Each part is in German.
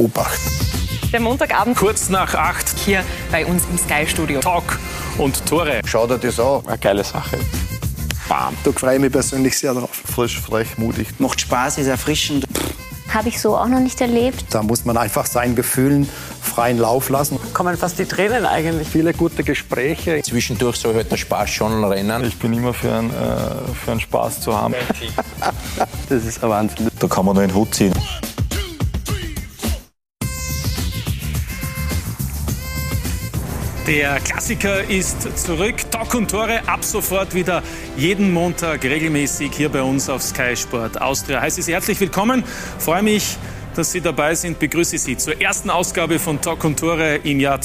Obacht. Der Montagabend. Kurz nach acht. Hier bei uns im Sky-Studio. Talk und Tore. Schau dir das an. Eine geile Sache. Bam. Da freue ich mich persönlich sehr drauf. Frisch, frech, mutig. Macht Spaß, ist erfrischend. Habe ich so auch noch nicht erlebt. Da muss man einfach seinen Gefühlen freien Lauf lassen. Kommen fast die Tränen eigentlich. Viele gute Gespräche. Zwischendurch soll halt der Spaß schon rennen. Ich bin immer für einen, äh, für einen Spaß zu haben. das ist ein Wahnsinn. Da kann man nur den Hut ziehen. Der Klassiker ist zurück. Talk und Tore ab sofort wieder jeden Montag regelmäßig hier bei uns auf Sky Sport Austria. Heiße Sie herzlich willkommen. Freue mich, dass Sie dabei sind. Begrüße Sie zur ersten Ausgabe von Talk und Tore im Jahr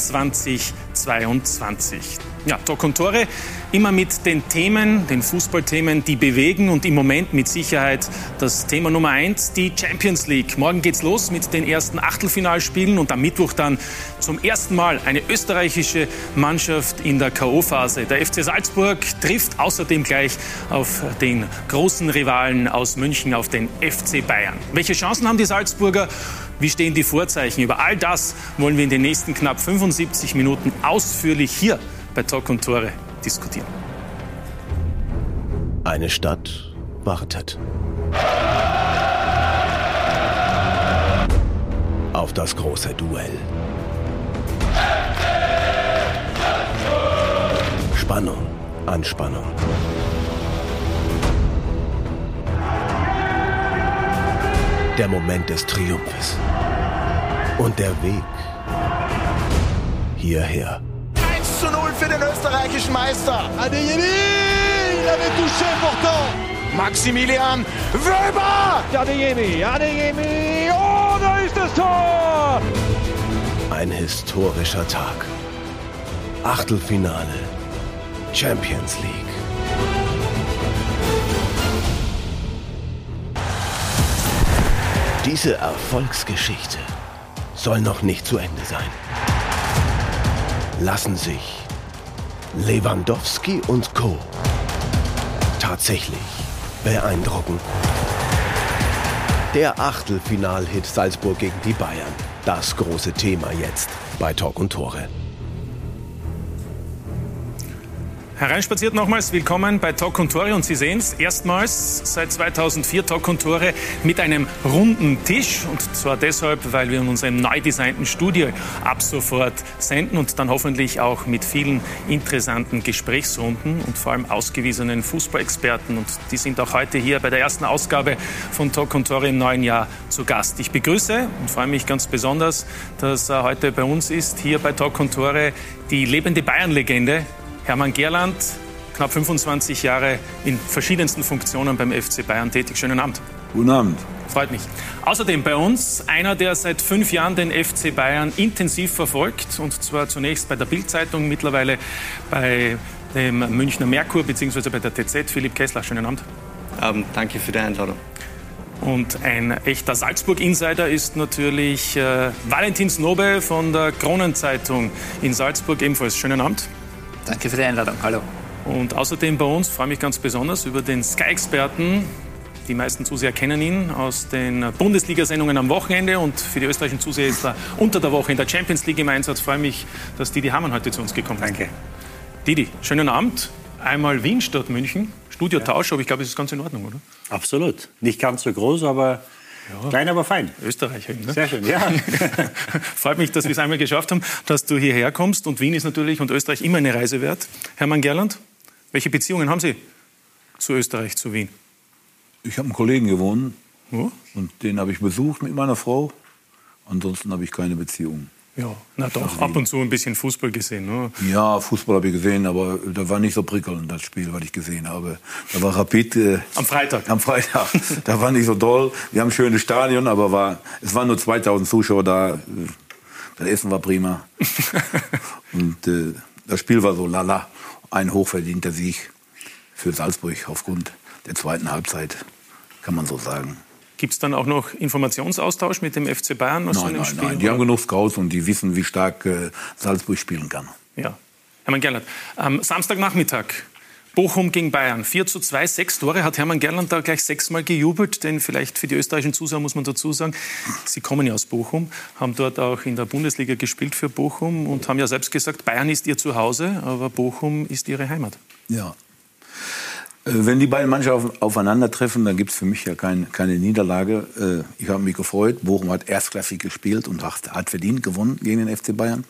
2022. Ja, Talk und Tore immer mit den Themen, den Fußballthemen, die bewegen und im Moment mit Sicherheit das Thema Nummer eins, die Champions League. Morgen geht's los mit den ersten Achtelfinalspielen und am Mittwoch dann zum ersten Mal eine österreichische Mannschaft in der K.O.-Phase. Der FC Salzburg trifft außerdem gleich auf den großen Rivalen aus München, auf den FC Bayern. Welche Chancen haben die Salzburger? Wie stehen die Vorzeichen? Über all das wollen wir in den nächsten knapp 75 Minuten ausführlich hier bei Talk und Tore diskutieren. Eine Stadt wartet. Auf das große Duell. Spannung, Anspannung. Der Moment des Triumphes. Und der Weg hierher. 1 zu 0 für den österreichischen Meister. Adeyemi, il avait touché pourtant. Maximilian Weber. Adeyemi, Adeyemi, oh, da ist das Tor. Ein historischer Tag. Achtelfinale. Champions League. Diese Erfolgsgeschichte soll noch nicht zu Ende sein. Lassen sich Lewandowski und Co. tatsächlich beeindrucken. Der Achtelfinal-Hit Salzburg gegen die Bayern. Das große Thema jetzt bei Talk und Tore. Hereinspaziert nochmals, willkommen bei Talk und Tore und Sie sehen es, erstmals seit 2004 Talk und Tore mit einem runden Tisch. Und zwar deshalb, weil wir in unserem neu designten Studio ab sofort senden und dann hoffentlich auch mit vielen interessanten Gesprächsrunden und vor allem ausgewiesenen Fußballexperten. Und die sind auch heute hier bei der ersten Ausgabe von Talk und Tore im neuen Jahr zu Gast. Ich begrüße und freue mich ganz besonders, dass er heute bei uns ist, hier bei Talk und Tore, die lebende Bayern-Legende Hermann Gerland, knapp 25 Jahre in verschiedensten Funktionen beim FC Bayern tätig. Schönen Abend. Guten Abend. Freut mich. Außerdem bei uns einer, der seit fünf Jahren den FC Bayern intensiv verfolgt. Und zwar zunächst bei der Bild-Zeitung, mittlerweile bei dem Münchner Merkur bzw. bei der TZ. Philipp Kessler, schönen Abend. Abend, danke für die Einladung. Und ein echter Salzburg-Insider ist natürlich äh, Valentin Snobe von der Kronenzeitung in Salzburg. Ebenfalls schönen Abend. Danke für die Einladung. Hallo. Und außerdem bei uns freue ich mich ganz besonders über den Sky-Experten. Die meisten Zuseher kennen ihn aus den Bundesliga-Sendungen am Wochenende und für die österreichischen Zuseher ist er unter der Woche in der Champions League im Einsatz. Ich freue mich, dass Didi Hamann heute zu uns gekommen ist. Danke. Didi, schönen Abend. Einmal Wien statt München. Studiotausch, aber ich glaube, es ist ganz in Ordnung, oder? Absolut. Nicht ganz so groß, aber ja. Klein, aber fein. Österreicher. Ne? Sehr schön, ja. Freut mich, dass wir es einmal geschafft haben, dass du hierher kommst. Und Wien ist natürlich und Österreich immer eine Reise wert. Hermann Gerland, welche Beziehungen haben Sie zu Österreich, zu Wien? Ich habe einen Kollegen gewonnen oh? und den habe ich besucht mit meiner Frau. Ansonsten habe ich keine Beziehung. Ja, na doch, ab und zu ein bisschen Fußball gesehen. Ne? Ja, Fußball habe ich gesehen, aber da war nicht so prickelnd, das Spiel, was ich gesehen habe. Da war Rapid. Äh, am Freitag. Am Freitag. da war nicht so doll. Wir haben ein schönes Stadion, aber war, es waren nur 2000 Zuschauer da. Das Essen war prima. und äh, das Spiel war so lala. Ein hochverdienter Sieg für Salzburg aufgrund der zweiten Halbzeit, kann man so sagen. Gibt es dann auch noch Informationsaustausch mit dem FC Bayern nein, nein, Spiel? Nein, die haben genug Scouts und die wissen, wie stark äh, Salzburg spielen kann. Ja. Hermann Gerlert, am Samstagnachmittag Bochum gegen Bayern. 4 zu 2, sechs Tore. Hat Hermann Gerland da gleich sechsmal gejubelt? Denn vielleicht für die österreichischen Zuschauer muss man dazu sagen, Sie kommen ja aus Bochum, haben dort auch in der Bundesliga gespielt für Bochum und haben ja selbst gesagt, Bayern ist Ihr Zuhause, aber Bochum ist Ihre Heimat. Ja, wenn die beiden Mannschaften aufeinandertreffen, dann gibt es für mich ja kein, keine Niederlage. Äh, ich habe mich gefreut. Bochum hat erstklassig gespielt und hat, hat verdient gewonnen gegen den FC Bayern.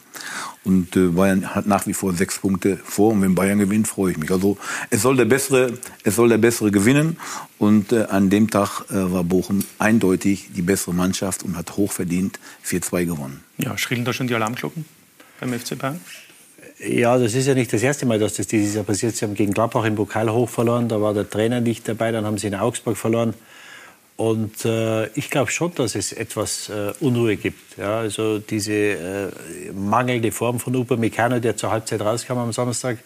Und äh, Bayern hat nach wie vor sechs Punkte vor. Und wenn Bayern gewinnt, freue ich mich. Also es soll der Bessere, es soll der Bessere gewinnen. Und äh, an dem Tag war Bochum eindeutig die bessere Mannschaft und hat hochverdient 4-2 gewonnen. Ja, schrillen da schon die Alarmglocken beim FC Bayern? Ja, das ist ja nicht das erste Mal, dass das dieses Jahr passiert. Sie haben gegen Gladbach im Pokal hoch verloren, da war der Trainer nicht dabei, dann haben sie in Augsburg verloren. Und äh, ich glaube schon, dass es etwas äh, Unruhe gibt. Ja, also diese äh, mangelnde Form von Upamecano, der zur Halbzeit rauskam am Samstag,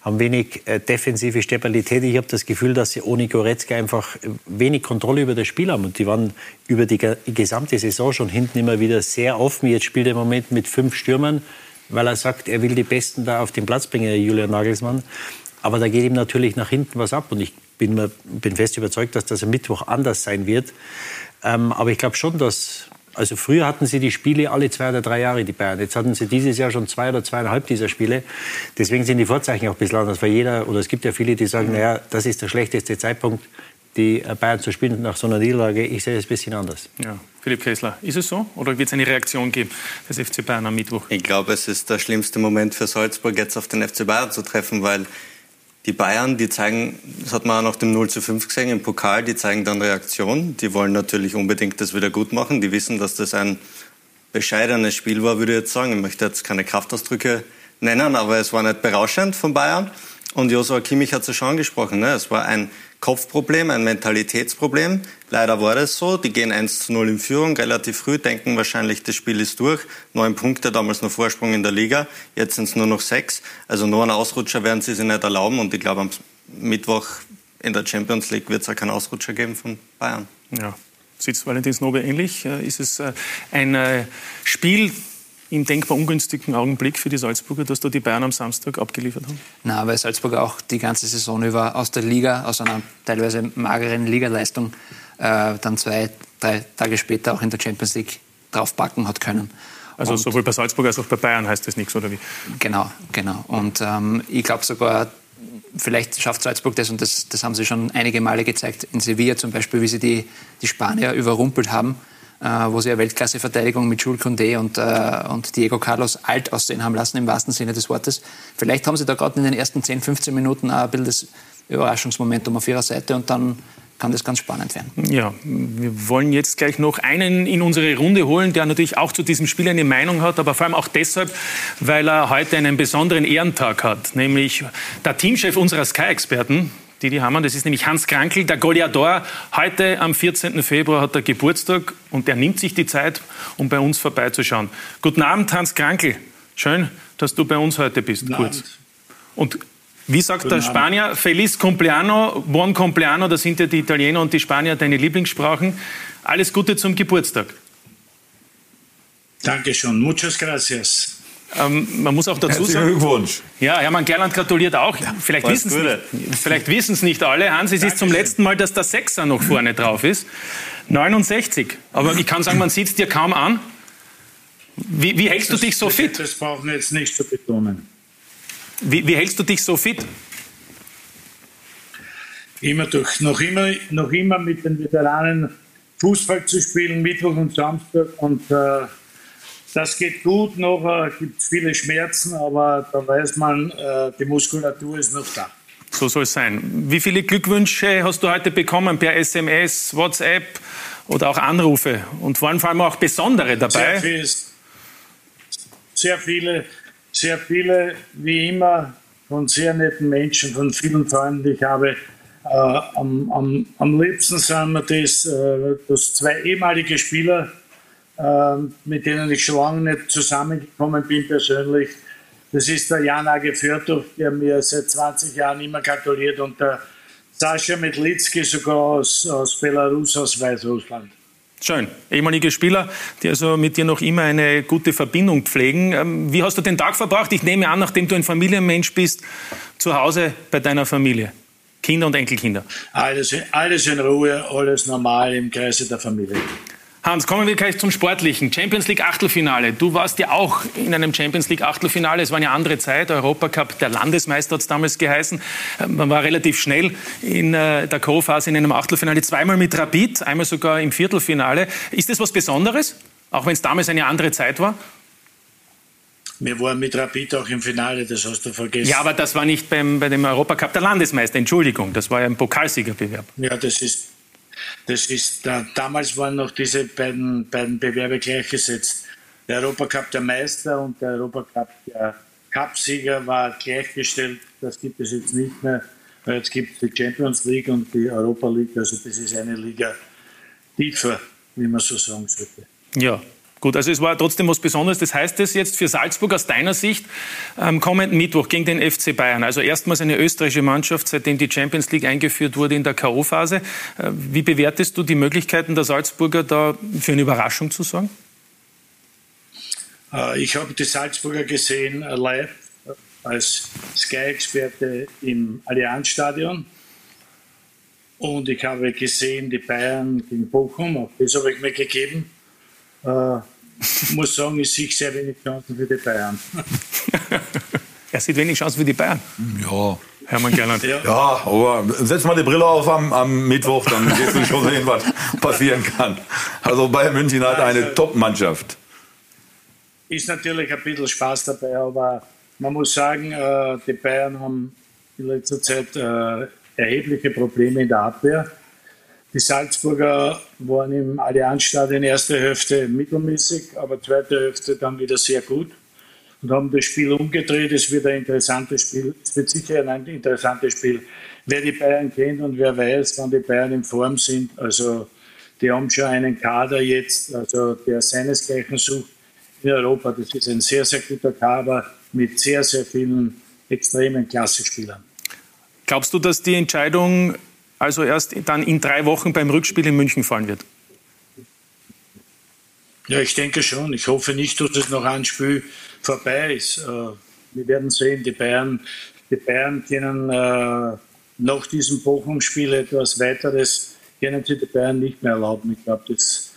haben wenig äh, defensive Stabilität. Ich habe das Gefühl, dass sie ohne Goretzka einfach wenig Kontrolle über das Spiel haben. Und die waren über die gesamte Saison schon hinten immer wieder sehr offen. Jetzt spielt er im Moment mit fünf Stürmern weil er sagt, er will die Besten da auf den Platz bringen, Julian Nagelsmann. Aber da geht ihm natürlich nach hinten was ab. Und ich bin, mir, bin fest überzeugt, dass das am Mittwoch anders sein wird. Ähm, aber ich glaube schon, dass. Also früher hatten sie die Spiele alle zwei oder drei Jahre, die Bayern. Jetzt hatten sie dieses Jahr schon zwei oder zweieinhalb dieser Spiele. Deswegen sind die Vorzeichen auch ein bisschen anders. Weil jeder, oder es gibt ja viele, die sagen, naja, das ist der schlechteste Zeitpunkt, die Bayern zu spielen nach so einer Niederlage. Ich sehe es ein bisschen anders. Ja. Philipp Kessler, ist es so oder wird es eine Reaktion geben des FC Bayern am Mittwoch? Ich glaube, es ist der schlimmste Moment für Salzburg, jetzt auf den FC Bayern zu treffen, weil die Bayern, die zeigen, das hat man auch nach dem 0 zu 5 gesehen im Pokal, die zeigen dann Reaktion. Die wollen natürlich unbedingt das wieder gut machen. Die wissen, dass das ein bescheidenes Spiel war, würde ich jetzt sagen. Ich möchte jetzt keine Kraftausdrücke nennen, aber es war nicht berauschend von Bayern. Und Josua Kimmich hat es ja schon angesprochen. Ne? Es war ein Kopfproblem, ein Mentalitätsproblem. Leider war das so. Die gehen 1 zu 0 in Führung, relativ früh, denken wahrscheinlich, das Spiel ist durch. Neun Punkte, damals noch Vorsprung in der Liga. Jetzt sind es nur noch sechs. Also nur einen Ausrutscher werden sie sich nicht erlauben. Und ich glaube, am Mittwoch in der Champions League wird es auch keinen Ausrutscher geben von Bayern. Ja. Sitzt Valentin Snobe ähnlich? Äh, ist es äh, ein äh, Spiel, im denkbar ungünstigen Augenblick für die Salzburger, dass da die Bayern am Samstag abgeliefert haben? Na, weil Salzburg auch die ganze Saison über aus der Liga, aus einer teilweise mageren Ligaleistung, äh, dann zwei, drei Tage später auch in der Champions League draufpacken hat können. Also und sowohl bei Salzburg als auch bei Bayern heißt das nichts, oder wie? Genau, genau. Und ähm, ich glaube sogar, vielleicht schafft Salzburg das, und das, das haben sie schon einige Male gezeigt, in Sevilla zum Beispiel, wie sie die, die Spanier überrumpelt haben äh, wo sie eine Weltklasse-Verteidigung mit Jules Condé und, äh, und Diego Carlos alt aussehen haben lassen, im wahrsten Sinne des Wortes. Vielleicht haben sie da gerade in den ersten 10, 15 Minuten ein bisschen das Überraschungsmomentum auf ihrer Seite und dann kann das ganz spannend werden. Ja, wir wollen jetzt gleich noch einen in unsere Runde holen, der natürlich auch zu diesem Spiel eine Meinung hat, aber vor allem auch deshalb, weil er heute einen besonderen Ehrentag hat, nämlich der Teamchef unserer Sky-Experten, Didi Hamann. Das ist nämlich Hans Krankel, der Goliador. Heute am 14. Februar hat er Geburtstag und er nimmt sich die Zeit, um bei uns vorbeizuschauen. Guten Abend, Hans Krankel. Schön, dass du bei uns heute bist. Guten kurz. Abend. Und wie sagt Guten der Spanier? Abend. Feliz Compleano, Buon Compleano, das sind ja die Italiener und die Spanier deine Lieblingssprachen. Alles Gute zum Geburtstag. Dankeschön, muchas gracias. Ähm, man muss auch dazu sagen. Glückwunsch. Ja, Hermann Gerland gratuliert auch. Vielleicht wissen es nicht, nicht alle. Hans, es ist zum letzten Mal, dass der Sechser noch vorne drauf ist. 69. Aber ich kann sagen, man sieht es dir kaum an. Wie, wie hältst das, du dich so fit? Das brauchen wir jetzt nicht zu betonen. Wie, wie hältst du dich so fit? Immer durch, noch immer, noch immer mit den Veteranen Fußball zu spielen, Mittwoch und Samstag und äh, das geht gut, noch gibt es viele Schmerzen, aber da weiß man, äh, die Muskulatur ist noch da. So soll es sein. Wie viele Glückwünsche hast du heute bekommen per SMS, WhatsApp oder auch Anrufe? Und waren vor allem auch besondere dabei? Sehr, viel, sehr viele, sehr viele, wie immer, von sehr netten Menschen, von vielen Freunden. Ich habe äh, am, am, am liebsten sind mir das, äh, dass zwei ehemalige Spieler ähm, mit denen ich schon lange nicht zusammengekommen bin persönlich. Das ist der Jan Age Fjordov, der mir seit 20 Jahren immer gratuliert und der Sascha Medlitzki sogar aus, aus Belarus, aus Weißrussland. Schön. Ehemalige Spieler, die also mit dir noch immer eine gute Verbindung pflegen. Ähm, wie hast du den Tag verbracht? Ich nehme an, nachdem du ein Familienmensch bist, zu Hause bei deiner Familie. Kinder und Enkelkinder. Alles, alles in Ruhe, alles normal im Kreise der Familie. Hans, kommen wir gleich zum Sportlichen. Champions League Achtelfinale. Du warst ja auch in einem Champions League Achtelfinale. Es war eine andere Zeit. Europacup, der Landesmeister hat es damals geheißen. Ähm, man war relativ schnell in äh, der Co-Phase in einem Achtelfinale. Zweimal mit Rapid, einmal sogar im Viertelfinale. Ist das was Besonderes? Auch wenn es damals eine andere Zeit war? Wir waren mit Rapid auch im Finale, das hast du vergessen. Ja, aber das war nicht beim, bei dem Europacup der Landesmeister, Entschuldigung. Das war ja ein Pokalsiegerbewerb. Ja, das ist das ist, da, damals waren noch diese beiden, beiden Bewerbe gleichgesetzt. Der Europacup der Meister und der Europacup der Cupsieger war gleichgestellt. Das gibt es jetzt nicht mehr. Jetzt gibt es die Champions League und die Europa League. Also das ist eine Liga tiefer, wie man so sagen sollte. Ja, Gut, also es war trotzdem was Besonderes. Das heißt es jetzt für Salzburg aus deiner Sicht am kommenden Mittwoch gegen den FC Bayern. Also erstmals eine österreichische Mannschaft, seitdem die Champions League eingeführt wurde in der K.O.-Phase. Äh, wie bewertest du die Möglichkeiten der Salzburger da für eine Überraschung zu sorgen? Äh, ich habe die Salzburger gesehen äh, live als Sky-Experte im Allianzstadion. Und ich habe gesehen die Bayern gegen Bochum, das habe ich mir gegeben äh, muss sagen, ich sehe sehr wenig Chancen für die Bayern. er sieht wenig Chancen für die Bayern. Ja. Hermann Gerland. Ja. ja, aber setz mal die Brille auf am, am Mittwoch, dann wirst du schon sehen, was passieren kann. Also Bayern München hat eine also, Top-Mannschaft. Ist natürlich ein bisschen Spaß dabei, aber man muss sagen, äh, die Bayern haben in letzter Zeit äh, erhebliche Probleme in der Abwehr. Die Salzburger waren im Allianzstadion erste Hälfte mittelmäßig, aber zweite Hälfte dann wieder sehr gut und haben das Spiel umgedreht. Es wird ein interessantes Spiel. Es wird sicher ein interessantes Spiel. Wer die Bayern kennt und wer weiß, wann die Bayern in Form sind, also die haben schon einen Kader jetzt, also der seinesgleichen sucht in Europa. Das ist ein sehr, sehr guter Kader mit sehr, sehr vielen extremen Klassespielern. Glaubst du, dass die Entscheidung also erst dann in drei Wochen beim Rückspiel in München fallen wird? Ja, ich denke schon. Ich hoffe nicht, dass es noch ein Spiel vorbei ist. Äh, wir werden sehen, die Bayern, die Bayern können äh, nach diesem Bochum-Spiel etwas weiteres, können sie die Bayern nicht mehr erlauben. Ich glaube, das,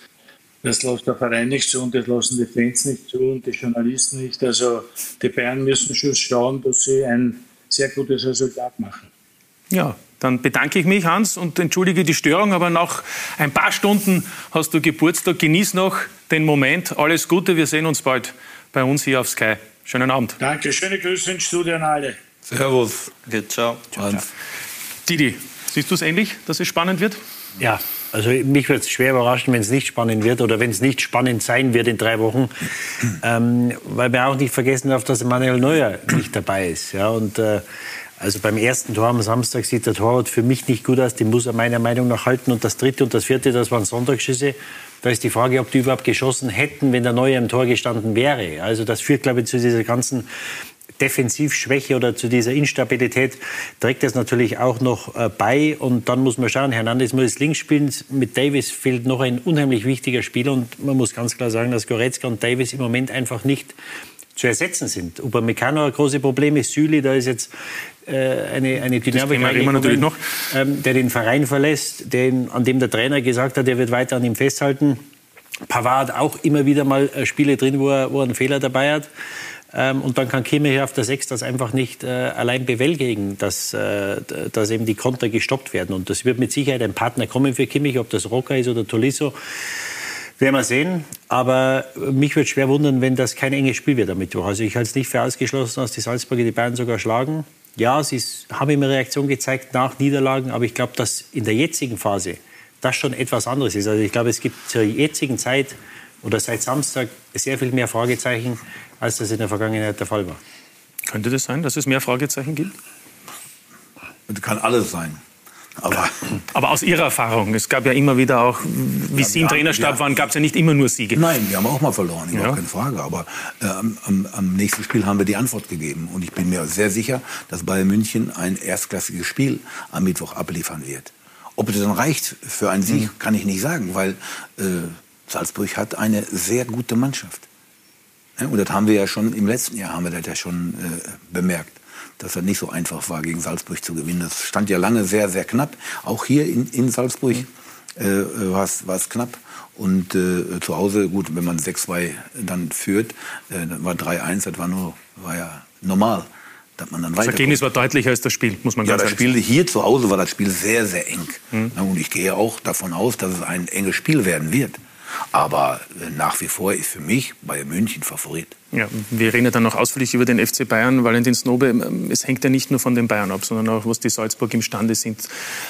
das lässt der Verein nicht zu und das lassen die Fans nicht zu und die Journalisten nicht. Also die Bayern müssen schon schauen, dass sie ein sehr gutes Resultat machen. Ja, dann bedanke ich mich, Hans, und entschuldige die Störung, aber nach ein paar Stunden hast du Geburtstag. Genieß noch den Moment. Alles Gute, wir sehen uns bald bei uns hier auf Sky. Schönen Abend. Danke, schöne Grüße ins Studio an alle. Servus. Okay, ciao. ciao, ciao. Didi, siehst du es ähnlich, dass es spannend wird? Ja, also mich wird es schwer überraschen, wenn es nicht spannend wird oder wenn es nicht spannend sein wird in drei Wochen, ähm, weil wir auch nicht vergessen darf, dass Manuel Neuer nicht dabei ist. Ja, und äh, also beim ersten Tor am Samstag sieht der Torwart für mich nicht gut aus. Den muss er meiner Meinung nach halten. Und das dritte und das vierte, das waren Sonntagsschüsse. Da ist die Frage, ob die überhaupt geschossen hätten, wenn der Neue im Tor gestanden wäre. Also das führt, glaube ich, zu dieser ganzen Defensivschwäche oder zu dieser Instabilität trägt das natürlich auch noch äh, bei. Und dann muss man schauen, Hernandez muss links spielen. Mit Davis fehlt noch ein unheimlich wichtiger Spieler. Und man muss ganz klar sagen, dass Goretzka und Davis im Moment einfach nicht zu ersetzen sind. Upamecano hat große Probleme, Süli, da ist jetzt eine, eine Dynamik natürlich noch. Ähm, der den Verein verlässt, den, an dem der Trainer gesagt hat, er wird weiter an ihm festhalten. Pavard auch immer wieder mal äh, Spiele drin, wo er, wo er einen Fehler dabei hat. Ähm, und dann kann Kimmich auf der Sechs das einfach nicht äh, allein bewältigen, dass, äh, dass eben die Konter gestoppt werden. Und das wird mit Sicherheit ein Partner kommen für Kimmich, ob das Rocker ist oder Tolisso. Werden wir sehen. Aber mich würde schwer wundern, wenn das kein enges Spiel wird am Mittwoch. Also ich halte es nicht für ausgeschlossen, dass die Salzburger die Bayern sogar schlagen. Ja, sie haben immer Reaktion gezeigt nach Niederlagen, aber ich glaube, dass in der jetzigen Phase das schon etwas anderes ist. Also ich glaube, es gibt zur jetzigen Zeit oder seit Samstag sehr viel mehr Fragezeichen, als das in der Vergangenheit der Fall war. Könnte das sein, dass es mehr Fragezeichen gibt? Das kann alles sein. Aber, aber aus Ihrer Erfahrung, es gab ja immer wieder auch, wie ja, Sie im Trainerstab ja, waren, gab es ja nicht immer nur Siege. Nein, wir haben auch mal verloren, ja. keine Frage. Aber äh, am, am, nächsten Spiel haben wir die Antwort gegeben. Und ich bin mir sehr sicher, dass Bayern München ein erstklassiges Spiel am Mittwoch abliefern wird. Ob es dann reicht für einen Sieg, mhm. kann ich nicht sagen, weil äh, Salzburg hat eine sehr gute Mannschaft. Ja, und das haben wir ja schon im letzten Jahr haben wir das ja schon äh, bemerkt, dass es nicht so einfach war, gegen Salzburg zu gewinnen. Das stand ja lange sehr, sehr knapp. Auch hier in, in Salzburg äh, war es knapp. Und äh, zu Hause, gut, wenn man 6-2 dann führt, äh, dann war 3-1, das war nur, war ja normal. Dass man dann das Ergebnis war deutlicher als das Spiel, muss man ja, ganz das Spiel hier zu Hause war das Spiel sehr, sehr eng. Mhm. Und ich gehe auch davon aus, dass es ein enges Spiel werden wird. Aber äh, nach wie vor ist für mich Bayern München Favorit. Ja, wir reden ja dann noch ausführlich über den FC Bayern. Valentin Snobe, ähm, es hängt ja nicht nur von den Bayern ab, sondern auch, was die Salzburg imstande sind,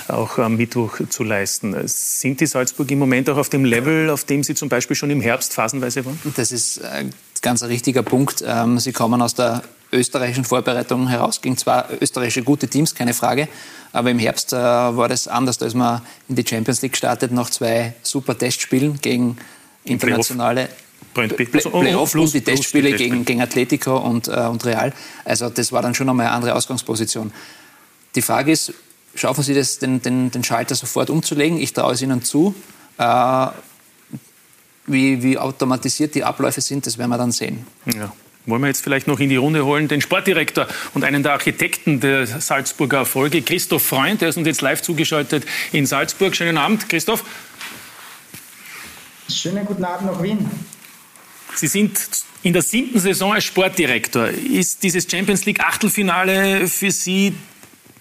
auch am Mittwoch zu leisten. Sind die Salzburg im Moment auch auf dem Level, auf dem sie zum Beispiel schon im Herbst phasenweise waren? Das ist ein ganz richtiger Punkt. Ähm, sie kommen aus der österreichischen Vorbereitung heraus gegen zwei österreichische gute Teams, keine Frage. Aber im Herbst äh, war das anders. Da ist man in die Champions League gestartet nach zwei super Testspielen gegen internationale Playoff plus die Testspiele gegen, gegen Atletico und, äh, und Real. Also das war dann schon einmal eine andere Ausgangsposition. Die Frage ist, schaffen Sie das, den, den, den Schalter sofort umzulegen? Ich traue es Ihnen zu. Äh, wie, wie automatisiert die Abläufe sind, das werden wir dann sehen. Ja. Wollen wir jetzt vielleicht noch in die Runde holen den Sportdirektor und einen der Architekten der Salzburger Erfolge, Christoph Freund. Der ist uns jetzt live zugeschaltet in Salzburg. Schönen Abend, Christoph. Schönen guten Abend nach Wien. Sie sind in der siebten Saison als Sportdirektor. Ist dieses Champions League Achtelfinale für Sie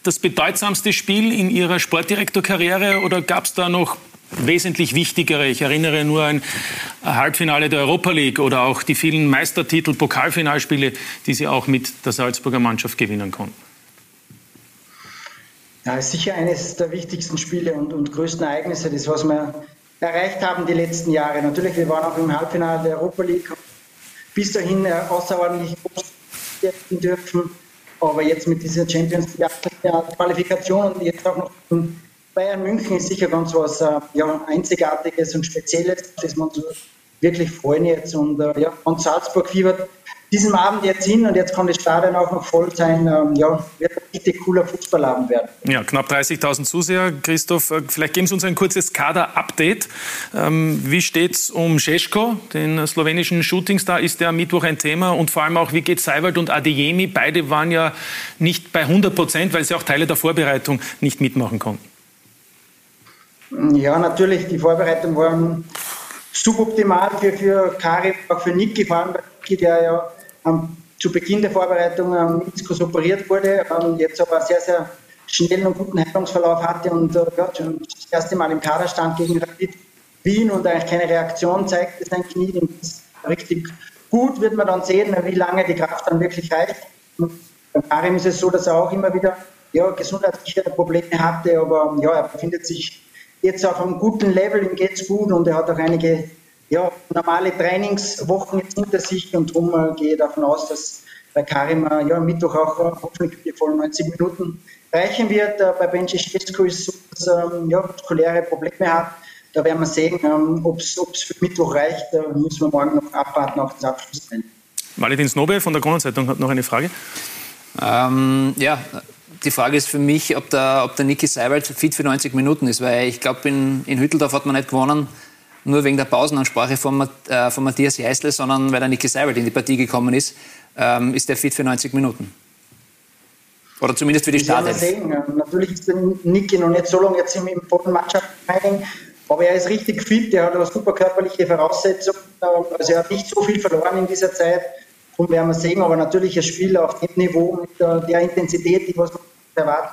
das bedeutsamste Spiel in Ihrer Sportdirektorkarriere oder gab es da noch wesentlich wichtigere. Ich erinnere nur an Halbfinale der Europa League oder auch die vielen Meistertitel, Pokalfinalspiele, die Sie auch mit der Salzburger Mannschaft gewinnen konnten. Ja, ist sicher eines der wichtigsten Spiele und, und größten Ereignisse, das was wir erreicht haben die letzten Jahre. Natürlich, wir waren auch im Halbfinale der Europa League bis dahin äh, außerordentlich groß dürfen, aber jetzt mit dieser Champions League Qualifikation und jetzt auch noch Bayern München ist sicher ganz was äh, ja, Einzigartiges und Spezielles, das wir uns wirklich freuen jetzt. Und äh, ja, und Salzburg fiebert diesem Abend jetzt hin und jetzt kann das Stadion auch noch voll sein. Ähm, ja, wird ein richtig cooler Fußballabend werden. Ja, knapp 30.000 Zuseher. Christoph, äh, vielleicht geben Sie uns ein kurzes Kader-Update. Ähm, wie steht es um Šeško, den slowenischen Shootingstar? Ist der am Mittwoch ein Thema? Und vor allem auch, wie geht Seiwald und Adeyemi? Beide waren ja nicht bei 100 Prozent, weil sie auch Teile der Vorbereitung nicht mitmachen konnten. Ja, natürlich, die Vorbereitung war suboptimal für, für Karim, auch für Niki, vor allem Niki, der ja ähm, zu Beginn der Vorbereitung am ähm, Meniskus operiert wurde, ähm, jetzt aber sehr, sehr schnellen und guten Heilungsverlauf hatte und äh, ja, schon das erste Mal im Kader stand gegen Rapid Wien und eigentlich keine Reaktion zeigte sein Knie. Ist richtig gut, wird man dann sehen, wie lange die Kraft dann wirklich reicht. Bei Karim ist es so, dass er auch immer wieder ja, gesundheitliche Probleme hatte, aber ja, er befindet sich jetzt auf einem guten Level, ihm geht es gut und er hat auch einige ja, normale Trainingswochen jetzt hinter sich und darum äh, gehe ich davon aus, dass bei Karim äh, ja, am Mittwoch auch äh, hoffentlich die vollen 90 Minuten reichen wird. Äh, bei Benji Schesko ist es so, dass er ähm, ja, muskuläre Probleme hat. Da werden wir sehen, ähm, ob es für Mittwoch reicht. Da müssen wir morgen noch abwarten auf das Abschlussrennen. Valentin Snobe von der Kronenzeitung hat noch eine Frage. Ähm, ja, die Frage ist für mich, ob der, ob der Niki Seiwald fit für 90 Minuten ist, weil ich glaube, in, in Hütteldorf hat man nicht gewonnen, nur wegen der Pausenansprache von, äh, von Matthias Jeißle, sondern weil der Niki Seiwald in die Partie gekommen ist. Ähm, ist der fit für 90 Minuten? Oder zumindest für die Startelf? Sehen. Natürlich ist der Niki noch nicht so lange jetzt im, im Mannschaftstraining, aber er ist richtig fit, er hat eine super körperliche Voraussetzung. Also er hat nicht so viel verloren in dieser Zeit. Und werden wir sehen, aber natürlich ein Spiel auf dem Niveau mit der, der Intensität, die was man erwartet,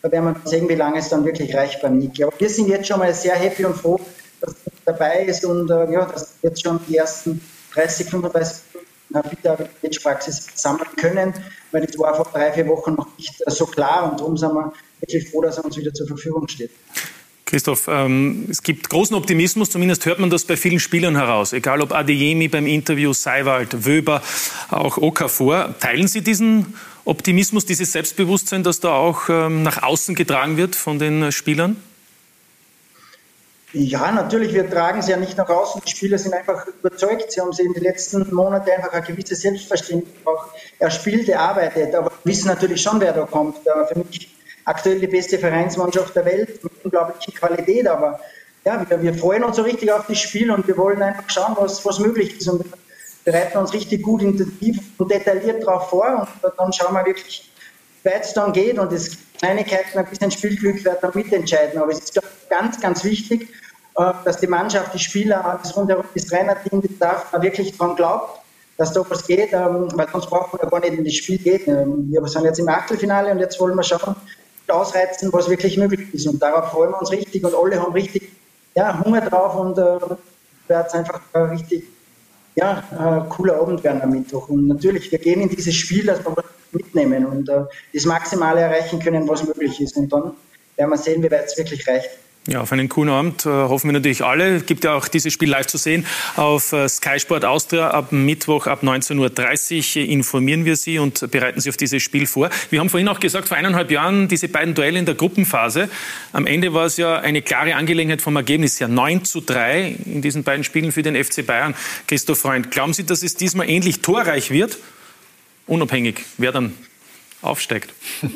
da werden wir sehen, wie lange es dann wirklich reicht beim Niki. Aber wir sind jetzt schon mal sehr happy und froh, dass er dabei ist und äh, ja, dass wir jetzt schon die ersten 30, 35 Praxis sammeln können, weil das war vor drei, vier Wochen noch nicht so klar und darum sind wir wirklich froh, dass er uns wieder zur Verfügung steht. Christoph, ähm, es gibt großen Optimismus, zumindest hört man das bei vielen Spielern heraus. Egal ob Adeyemi beim Interview, Seiwald, Wöber, auch Okafor. Teilen Sie diesen Optimismus, dieses Selbstbewusstsein, das da auch ähm, nach außen getragen wird von den Spielern? Ja, natürlich, wir tragen sie ja nicht nach außen. Die Spieler sind einfach überzeugt. Sie haben sie in den letzten Monaten einfach ein gewisses Selbstverständnis auch erspielt, erarbeitet. Aber wissen natürlich schon, wer da kommt. Für mich aktuell die beste Vereinsmannschaft der Welt mit unglaublicher Qualität, aber ja, wir, wir freuen uns so richtig auf das Spiel und wir wollen einfach schauen, was, was möglich ist. Und bereiten uns richtig gut, intensiv und detailliert darauf vor und dann schauen wir wirklich, wie weit es dann geht. Und das Kleinigkeiten, ein bisschen Spielglück wird dann mitentscheiden, aber es ist ganz, ganz wichtig, äh, dass die Mannschaft, die Spieler, das rundherum, das Trainerteam, das darf wirklich daran glaubt, dass da was geht, ähm, weil sonst braucht man ja gar nicht in das Spiel gehen. Ähm, wir sind jetzt im Achtelfinale und jetzt wollen wir schauen, ausreizen, was wirklich möglich ist. Und darauf freuen wir uns richtig und alle haben richtig ja, Hunger drauf und äh, wird es einfach äh, richtig ja, äh, cooler Abend werden am Mittwoch. Und natürlich, wir gehen in dieses Spiel, dass wir mitnehmen und äh, das Maximale erreichen können, was möglich ist. Und dann werden wir sehen, wie weit es wirklich reicht. Ja, auf einen coolen Abend äh, hoffen wir natürlich alle. Es gibt ja auch dieses Spiel live zu sehen auf äh, Sky Sport Austria ab Mittwoch ab 19.30 Uhr informieren wir Sie und bereiten Sie auf dieses Spiel vor. Wir haben vorhin auch gesagt, vor eineinhalb Jahren diese beiden Duelle in der Gruppenphase. Am Ende war es ja eine klare Angelegenheit vom Ergebnis her. 9 zu 3 in diesen beiden Spielen für den FC Bayern. Christoph Freund, glauben Sie, dass es diesmal ähnlich torreich wird? Unabhängig, wer dann aufsteigt.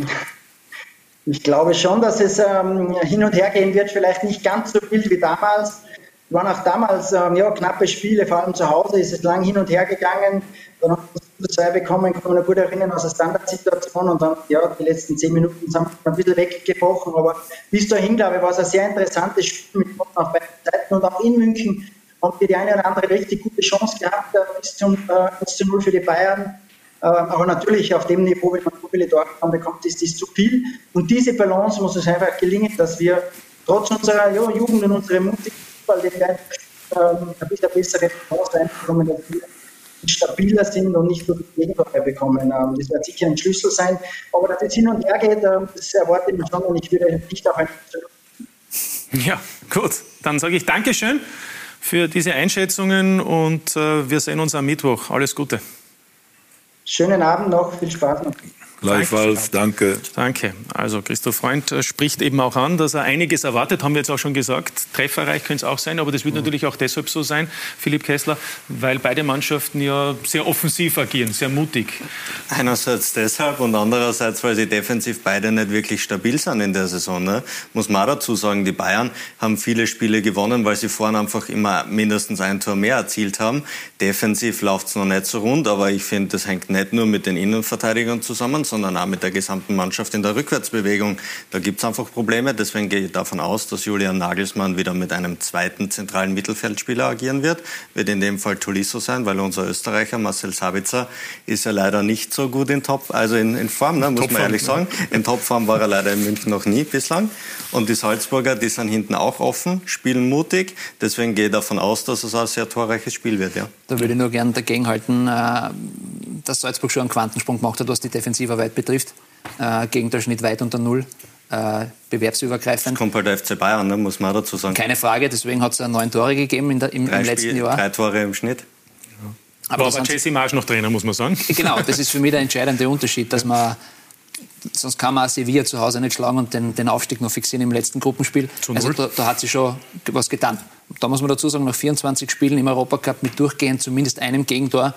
Ich glaube schon, dass es ähm, hin und her gehen wird, vielleicht nicht ganz so wild wie damals. Es waren auch damals ähm, ja, knappe Spiele, vor allem zu Hause ist es lang hin und her gegangen. Dann haben wir zwei bekommen, kann noch gut erinnern, aus der Standardsituation und dann, ja, die letzten zehn Minuten sind wir ein bisschen weggebrochen. Aber bis dahin, glaube ich, war es ein sehr interessantes Spiel mit auf beiden Seiten und auch in München haben wir die eine oder andere richtig gute Chance gehabt, äh, bis zum äh, 1 zu 0 für die Bayern. Ähm, aber natürlich auf dem Niveau, wenn man so viele Tore bekommt, ist das zu viel. Und diese Balance muss es einfach gelingen, dass wir trotz unserer ja, Jugend und unserem mutigen Fußball, den wir ähm, ein bisschen bessere Chance reinbekommen, dass wir stabiler sind und nicht nur die Gegentore bekommen. Ähm, das wird sicher ein Schlüssel sein. Aber dass es hin und her geht, ähm, das erwarte ich mir schon und ich würde nicht auf ein Ja, gut. Dann sage ich Dankeschön für diese Einschätzungen und äh, wir sehen uns am Mittwoch. Alles Gute. Schönen Abend noch, viel Spaß noch. Gleichfalls, danke. Danke. Also Christoph Freund äh, spricht eben auch an, dass er einiges erwartet, haben wir jetzt auch schon gesagt. Trefferreich könnte es auch sein, aber das wird mhm. natürlich auch deshalb so sein, Philipp Kessler, weil beide Mannschaften ja sehr offensiv agieren, sehr mutig. Einerseits deshalb und andererseits, weil sie defensiv beide nicht wirklich stabil sind in der Saison. Ne? Muss man auch dazu sagen, die Bayern haben viele Spiele gewonnen, weil sie vorne einfach immer mindestens ein Tor mehr erzielt haben. Defensiv läuft es noch nicht so rund, aber ich finde, das hängt nicht nur mit den Innenverteidigern zusammen, sondern auch mit der gesamten Mannschaft in der Rückwärtsbewegung. Da gibt es einfach Probleme. Deswegen gehe ich davon aus, dass Julian Nagelsmann wieder mit einem zweiten zentralen Mittelfeldspieler agieren wird. Wird in dem Fall Tolisso sein, weil unser Österreicher Marcel Sabitzer ist ja leider nicht so gut in Top, also in, in Form, ne, muss man ehrlich sagen. In Topform war er leider in München noch nie bislang. Und die Salzburger, die sind hinten auch offen, spielen mutig. Deswegen gehe ich davon aus, dass es ein sehr torreiches Spiel wird. Ja. Da würde ich nur gerne dagegenhalten, äh, dass Salzburg schon einen Quantensprung gemacht hat, was die Defensivarbeit betrifft. Äh, Gegentorschnitt weit unter Null. Äh, bewerbsübergreifend. Das kommt halt der FC Bayern, ne, muss man auch dazu sagen. Keine Frage, deswegen hat es neun Tore gegeben in der, im, im letzten Spiel, Jahr. Drei Tore im Schnitt. Aber, aber Jesse Marsch noch Trainer, muss man sagen. Genau, das ist für mich der entscheidende Unterschied, dass man sonst kann man Sevilla zu Hause nicht schlagen und den, den Aufstieg noch fixieren im letzten Gruppenspiel. Also da, da, hat sich schon was getan. Da muss man dazu sagen, nach 24 Spielen im Europacup mit durchgehend zumindest einem Gegentor,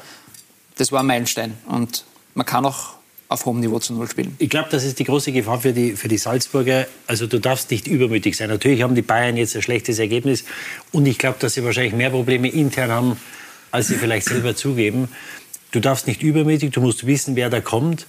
das war ein Meilenstein. Und man kann auch auf hohem Niveau zu Null spielen. Ich glaube, das ist die große Gefahr für die, für die Salzburger. Also du darfst nicht übermütig sein. Natürlich haben die Bayern jetzt ein schlechtes Ergebnis und ich glaube, dass sie wahrscheinlich mehr Probleme intern haben, als sie vielleicht selber zugeben. Du darfst nicht übermütig, du musst wissen, wer da kommt.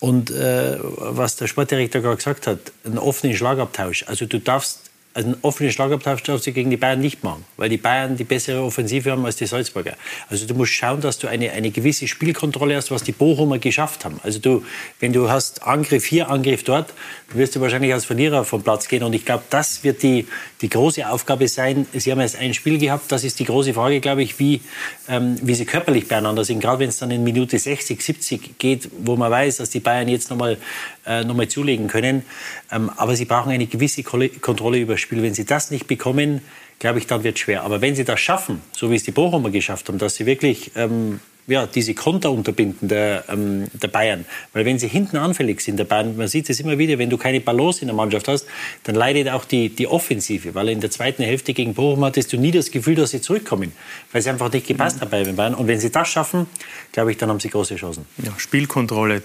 Und äh, was der Sportdirektor gerade gesagt hat, einen offenen Schlagabtausch. Also du darfst also einen offenen Schlagabtausch darfst du gegen die Bayern nicht machen, weil die Bayern die bessere Offensive haben als die Salzburger. Also du musst schauen, dass du eine, eine gewisse Spielkontrolle hast, was die Bochumer geschafft haben. Also du, wenn du hast Angriff hier, Angriff dort, wirst du wahrscheinlich als Verlierer vom Platz gehen. Und ich glaube, das wird die, die große Aufgabe sein. Sie haben jetzt ein Spiel gehabt, das ist die große Frage, glaube ich, wie, ähm, wie sie körperlich beieinander sind. Gerade wenn es dann in Minute 60, 70 geht, wo man weiß, dass die Bayern jetzt nochmal äh, noch mal zulegen können. Ähm, aber sie brauchen eine gewisse Kontrolle über das Spiel. Wenn sie das nicht bekommen, glaube ich, dann wird es schwer. Aber wenn sie das schaffen, so wie es die Bochumer geschafft haben, dass sie wirklich ähm, ja, diese Konter unterbinden der, ähm, der Bayern. Weil wenn sie hinten anfällig sind, der Bayern, man sieht es immer wieder, wenn du keine Balance in der Mannschaft hast, dann leidet auch die, die Offensive. Weil in der zweiten Hälfte gegen Bochum hattest du nie das Gefühl, dass sie zurückkommen. Weil es einfach nicht gepasst hat bei den Bayern. Und wenn sie das schaffen, glaube ich, dann haben sie große Chancen. Ja, Spielkontrolle.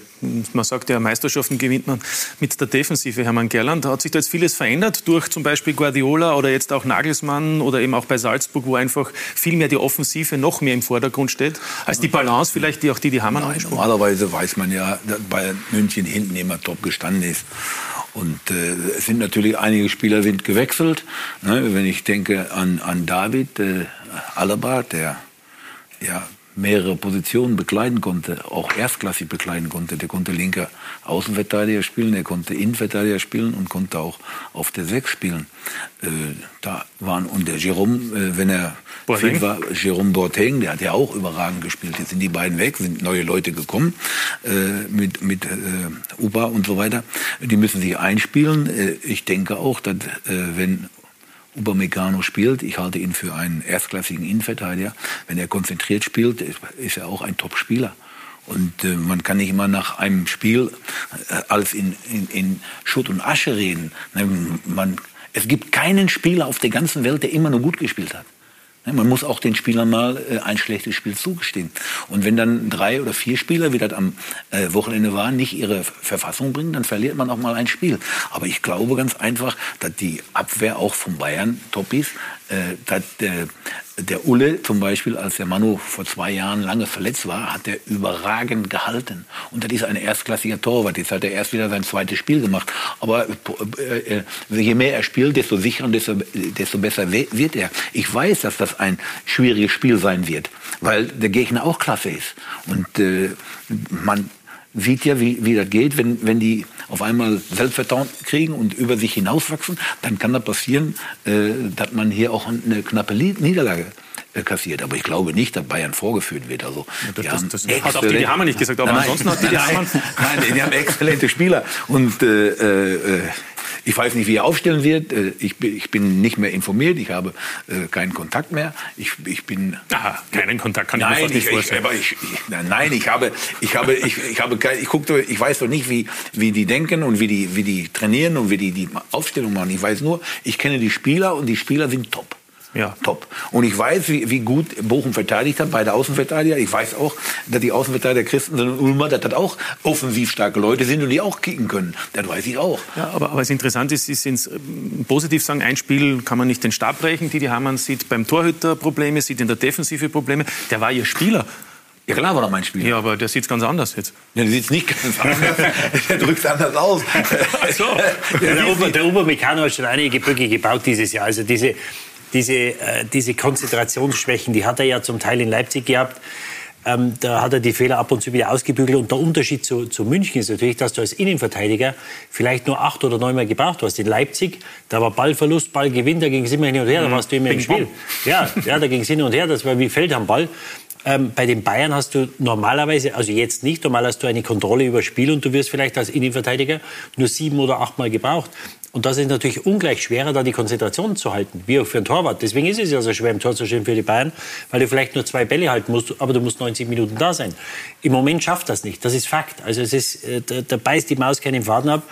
Man sagt ja, Meisterschaften gewinnt man mit der Defensive. Hermann Gerland, hat sich da jetzt vieles verändert durch zum Beispiel Guardiola oder jetzt auch Nagelsmann oder eben auch bei Salzburg, wo einfach viel mehr die Offensive noch mehr im Vordergrund steht, als die Balance vielleicht, die auch die, die Hamann angesprochen Normalerweise weiß man ja, dass bei München hinten immer top gestanden ist. Und äh, es sind natürlich einige Spieler sind gewechselt. Ne? Wenn ich denke an, an David äh, Alaba, der ja mehrere Positionen bekleiden konnte, auch erstklassig bekleiden konnte. Der konnte linker Außenverteidiger spielen, er konnte Innenverteidiger spielen und konnte auch auf der Sechs spielen. Äh, da waren und der Jerome, äh, wenn er Boateng? fit war, Jerome Boateng, der hat ja auch überragend gespielt. Jetzt sind die beiden weg, sind neue Leute gekommen äh, mit mit äh, Uba und so weiter. Die müssen sich einspielen. Äh, ich denke auch, dass äh, wenn Upamecano spielt. Ich halte ihn für einen erstklassigen Innenverteidiger. Wenn er konzentriert spielt, ist er auch ein Top-Spieler. Und äh, man kann nicht immer nach einem Spiel äh, alles in, in, in Schutt und Asche reden. Ne, Man, es gibt keinen Spieler auf der ganzen Welt, der immer nur gut gespielt hat. Ne, Man muss auch den Spielern mal äh, ein schlechtes Spiel zugestehen. Und wenn dann drei oder vier Spieler, wie das am äh, Wochenende war, nicht ihre Verfassung bringen, dann verliert man auch mal ein Spiel. Aber ich glaube ganz einfach, dass die Abwehr auch von Bayern top ist. Äh, dass der, der Ulle zum Beispiel, als der Manu vor zwei Jahren lange verletzt war, hat er überragend gehalten. Und das ist ein erstklassiger Torwart. Jetzt hat er erst wieder sein zweites Spiel gemacht. Aber äh, äh, je mehr er spielt, desto sicherer und desto, desto besser wird er. Ich weiß, dass das ein schwieriges Spiel sein wird, weil der Gegner auch klasse ist. Und äh, man sieht ja, wie, wie das geht, wenn, wenn die auf einmal Selbstvertrauen kriegen und über sich hinauswachsen, dann kann das passieren, äh, dass man hier auch eine knappe Niederlage äh, kassiert. Aber ich glaube nicht, dass Bayern vorgeführt wird. Also, die das- haben das hat auch Didi Hamann nicht gesagt, aber Nein, ansonsten hat Didi nein, Hamann- Nein, die haben exzellente Spieler. Und äh, äh, ich weiß nicht, wie er aufstellen wird. Äh, Ich bin, ich bin nicht mehr informiert. Ich habe äh, keinen Kontakt mehr. Ich, ich bin Aha, keinen Kontakt kann ich mir Nein, ich, nicht ich, vorstellen. ich, ich, nein, nein, ich habe, ich habe, ich, ich habe, ich guck, doch- ich weiß doch nicht, wie, wie die denken und wie die, wie die trainieren und wie die die Aufstellung machen. Ich weiß nur, ich kenne die Spieler und die Spieler sind top. Ja. Top. Und ich weiß, wie, wie gut Bochum verteidigt hat, beide Außenverteidiger. Ich weiß auch, dass die Außenverteidiger Christensen und Ulmer, dass das auch offensiv starke Leute sind und die auch kicken können. Das weiß ich auch. Ja, aber, aber was interessant ist, ist ins, ähm, positiv sagen, ein Spiel kann man nicht den Stab brechen. Didi Hamann sieht beim Torhüter Probleme, sieht in der Defensive Probleme. Der war ihr Spieler. Ja klar war doch mein Spieler. Ja, aber der sieht ganz anders jetzt. Ja, der sieht nicht ganz anders. der drückt anders aus. Ach so. Ja, der, Ober, der Obermecano hat schon einige Böcke gebaut dieses Jahr. Also diese, diese, äh, diese Konzentrationsschwächen, die hat er ja zum Teil in Leipzig gehabt. Ähm, da hat er die Fehler ab und zu wieder ausgebügelt. Und der Unterschied zu, zu München ist natürlich, dass du als Innenverteidiger vielleicht nur acht oder neunmal gebraucht hast. In Leipzig, da war Ballverlust, Ballgewinn, da ging es immer hin und her, da warst du immer im Ping pong. Spiel. Ja, ja da ging es hin und her, das war wie Feldhandball. Ähm, bei den Bayern hast du normalerweise, also jetzt nicht, normal hast du eine Kontrolle über Spiel und du wirst vielleicht als Innenverteidiger nur sieben oder achtmal gebraucht. Und das ist natürlich ungleich schwerer, da die Konzentration zu halten, wie auch für einen Torwart. Deswegen ist es ja so schwer, im Tor zu stehen für die Bayern, weil du vielleicht nur zwei Bälle halten musst, aber du musst 90 Minuten da sein. Im Moment schafft das nicht, das ist Fakt. Also es ist, äh, da, da beißt die Maus keinen Faden ab.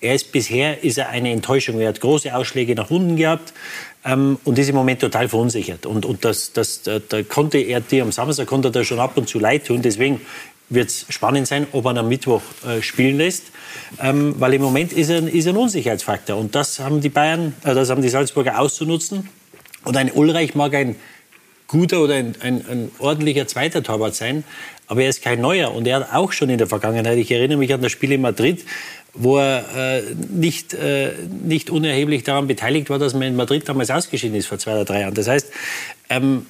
Er ist bisher ist er eine Enttäuschung. Er hat große Ausschläge nach unten gehabt ähm, und ist im Moment total verunsichert. Und, und das, das, da, da konnte er dir am Samstag konnte er da schon ab und zu leid tun. Deswegen wird es spannend sein, ob er am Mittwoch äh, spielen lässt, ähm, weil im Moment ist er, ist er ein Unsicherheitsfaktor. Und das haben die Bayern, äh, das haben die Salzburger auszunutzen. Und ein Ulreich mag ein guter oder ein, ein, ein ordentlicher zweiter Torwart sein, aber er ist kein neuer. Und er hat auch schon in der Vergangenheit, ich erinnere mich an das Spiel in Madrid, wo er äh, nicht, äh, nicht unerheblich daran beteiligt war, dass man in Madrid damals ausgeschieden ist vor zwei oder drei Jahren. Das heißt, ähm,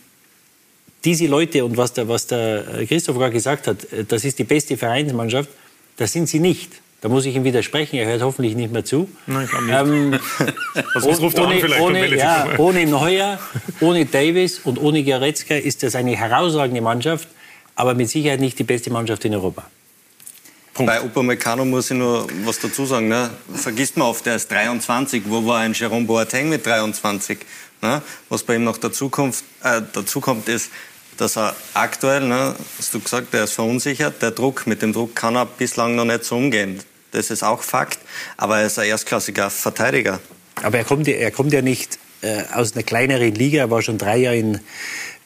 diese Leute und was der, was der Christoph gerade gesagt hat, äh, das ist die beste Vereinsmannschaft, das sind sie nicht. Da muss ich ihm widersprechen, er hört hoffentlich nicht mehr zu. Nein, ich nicht. Ähm, was ruft er an ohne, vielleicht ohne, ja, ohne Neuer, ohne Davis und ohne Goretzka ist das eine herausragende Mannschaft, aber mit Sicherheit nicht die beste Mannschaft in Europa. Bei Upamecano muss ich nur was dazu sagen. Ne? Vergisst man oft, der ist 23. Wo war ein Jerome Boateng mit 23? Ne? Was bei ihm noch dazu kommt, äh, dazu kommt ist, dass er aktuell, ne, hast du gesagt, er ist verunsichert, der Druck, mit dem Druck kann er bislang noch nicht so umgehen. Das ist auch Fakt, aber er ist ein erstklassiger Verteidiger. Aber er kommt, er kommt ja nicht äh, aus einer kleineren Liga, er war schon drei Jahre in,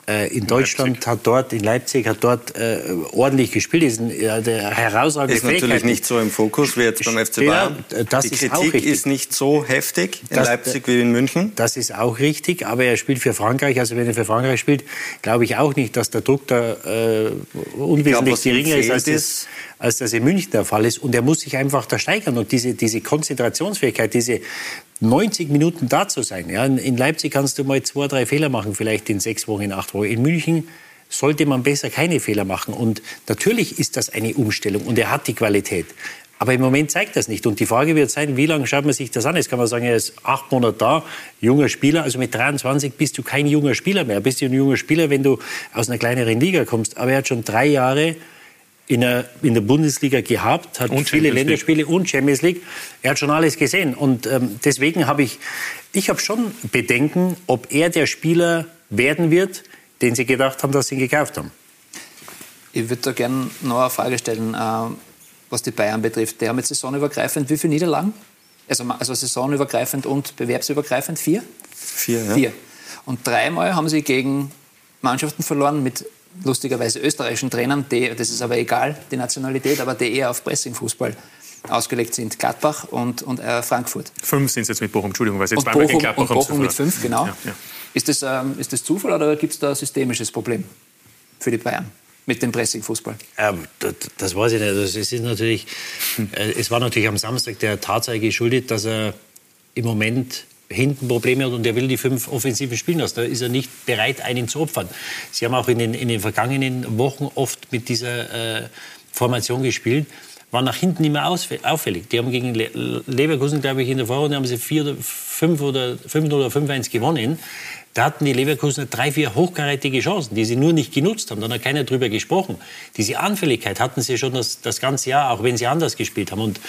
äh, in Deutschland, Leipzig. hat dort, in Leipzig, hat dort äh, ordentlich gespielt. Ist ein herausragende Ist natürlich nicht so im Fokus wie jetzt beim FC Bayern. Das Die ist Kritik ist nicht so heftig in Das- Leipzig wie in München. Das ist auch richtig, aber er spielt für Frankreich. Also wenn er für Frankreich spielt, glaube ich auch nicht, dass der Druck da äh, unwesentlich ihm geringer ist, als das, als das in München der Fall ist. Und er muss sich einfach da steigern. Und diese, diese Konzentrationsfähigkeit, diese 90 Minuten da zu sein. Ja, in- Leipzig kannst du mal zwei, drei Fehler machen, vielleicht in sechs Wochen, in acht Wochen. In München sollte man besser keine Fehler machen. Und natürlich ist das eine Umstellung und er hat die Qualität. Aber im Moment zeigt das nicht. Und die Frage wird sein, wie lange schaut man sich das an? Jetzt kann man sagen, er ist acht Monate da, junger Spieler. Also mit 23 bist du kein junger Spieler mehr. Bist du ein junger Spieler, wenn du aus einer kleineren Liga kommst. Aber er hat schon drei Jahre in der, in der Bundesliga gehabt, hat Und viele. Länderspiele und Champions League. Er hat schon alles gesehen. Und ähm, deswegen habe ich, ich habe schon Bedenken, ob er der Spieler werden wird, den sie gedacht haben, dass sie ihn gekauft haben. Ich würde da gerne noch eine Frage stellen, äh, was die Bayern betrifft. Die haben jetzt saisonübergreifend wie viele Niederlagen? Also, also saisonübergreifend und bewerbsübergreifend vier? Vier, ja. Vier. Und dreimal haben sie gegen Mannschaften verloren mit lustigerweise österreichischen Trainern, die, das ist aber egal, die Nationalität, aber die eher auf Pressingfußball ausgelegt sind. Gladbach und, und äh, Frankfurt. Fünf sind es jetzt mit Bochum, Entschuldigung, weil sie jetzt zweimal gegen Gladbach und Bochum mit fünf, genau. Ja, ja. Ist, das, ähm, ist das Zufall oder gibt es da ein systemisches Problem für die Bayern mit dem Pressingfußball? Ähm, das, das weiß ich nicht. Also es, ist natürlich, äh, es war natürlich am Samstag der Tatsache geschuldet, dass er im Moment hinten Probleme hat und er will die fünf Offensiven spielen lassen. Da ist er nicht bereit, einen zu opfern. Sie haben auch in den, in den vergangenen Wochen oft mit dieser äh, Formation gespielt, war nach hinten immer auffällig. Die haben gegen Le Leverkusen, glaube ich, in der Vorrunde haben sie 4 oder 5 oder 5 oder 5-1 gewonnen. Da hatten die Leverkusener drei, vier hochkarätige Chancen, die sie nur nicht genutzt haben. Da hat keiner drüber gesprochen. Diese Anfälligkeit hatten sie schon das, das ganze Jahr, auch wenn sie anders gespielt haben. Und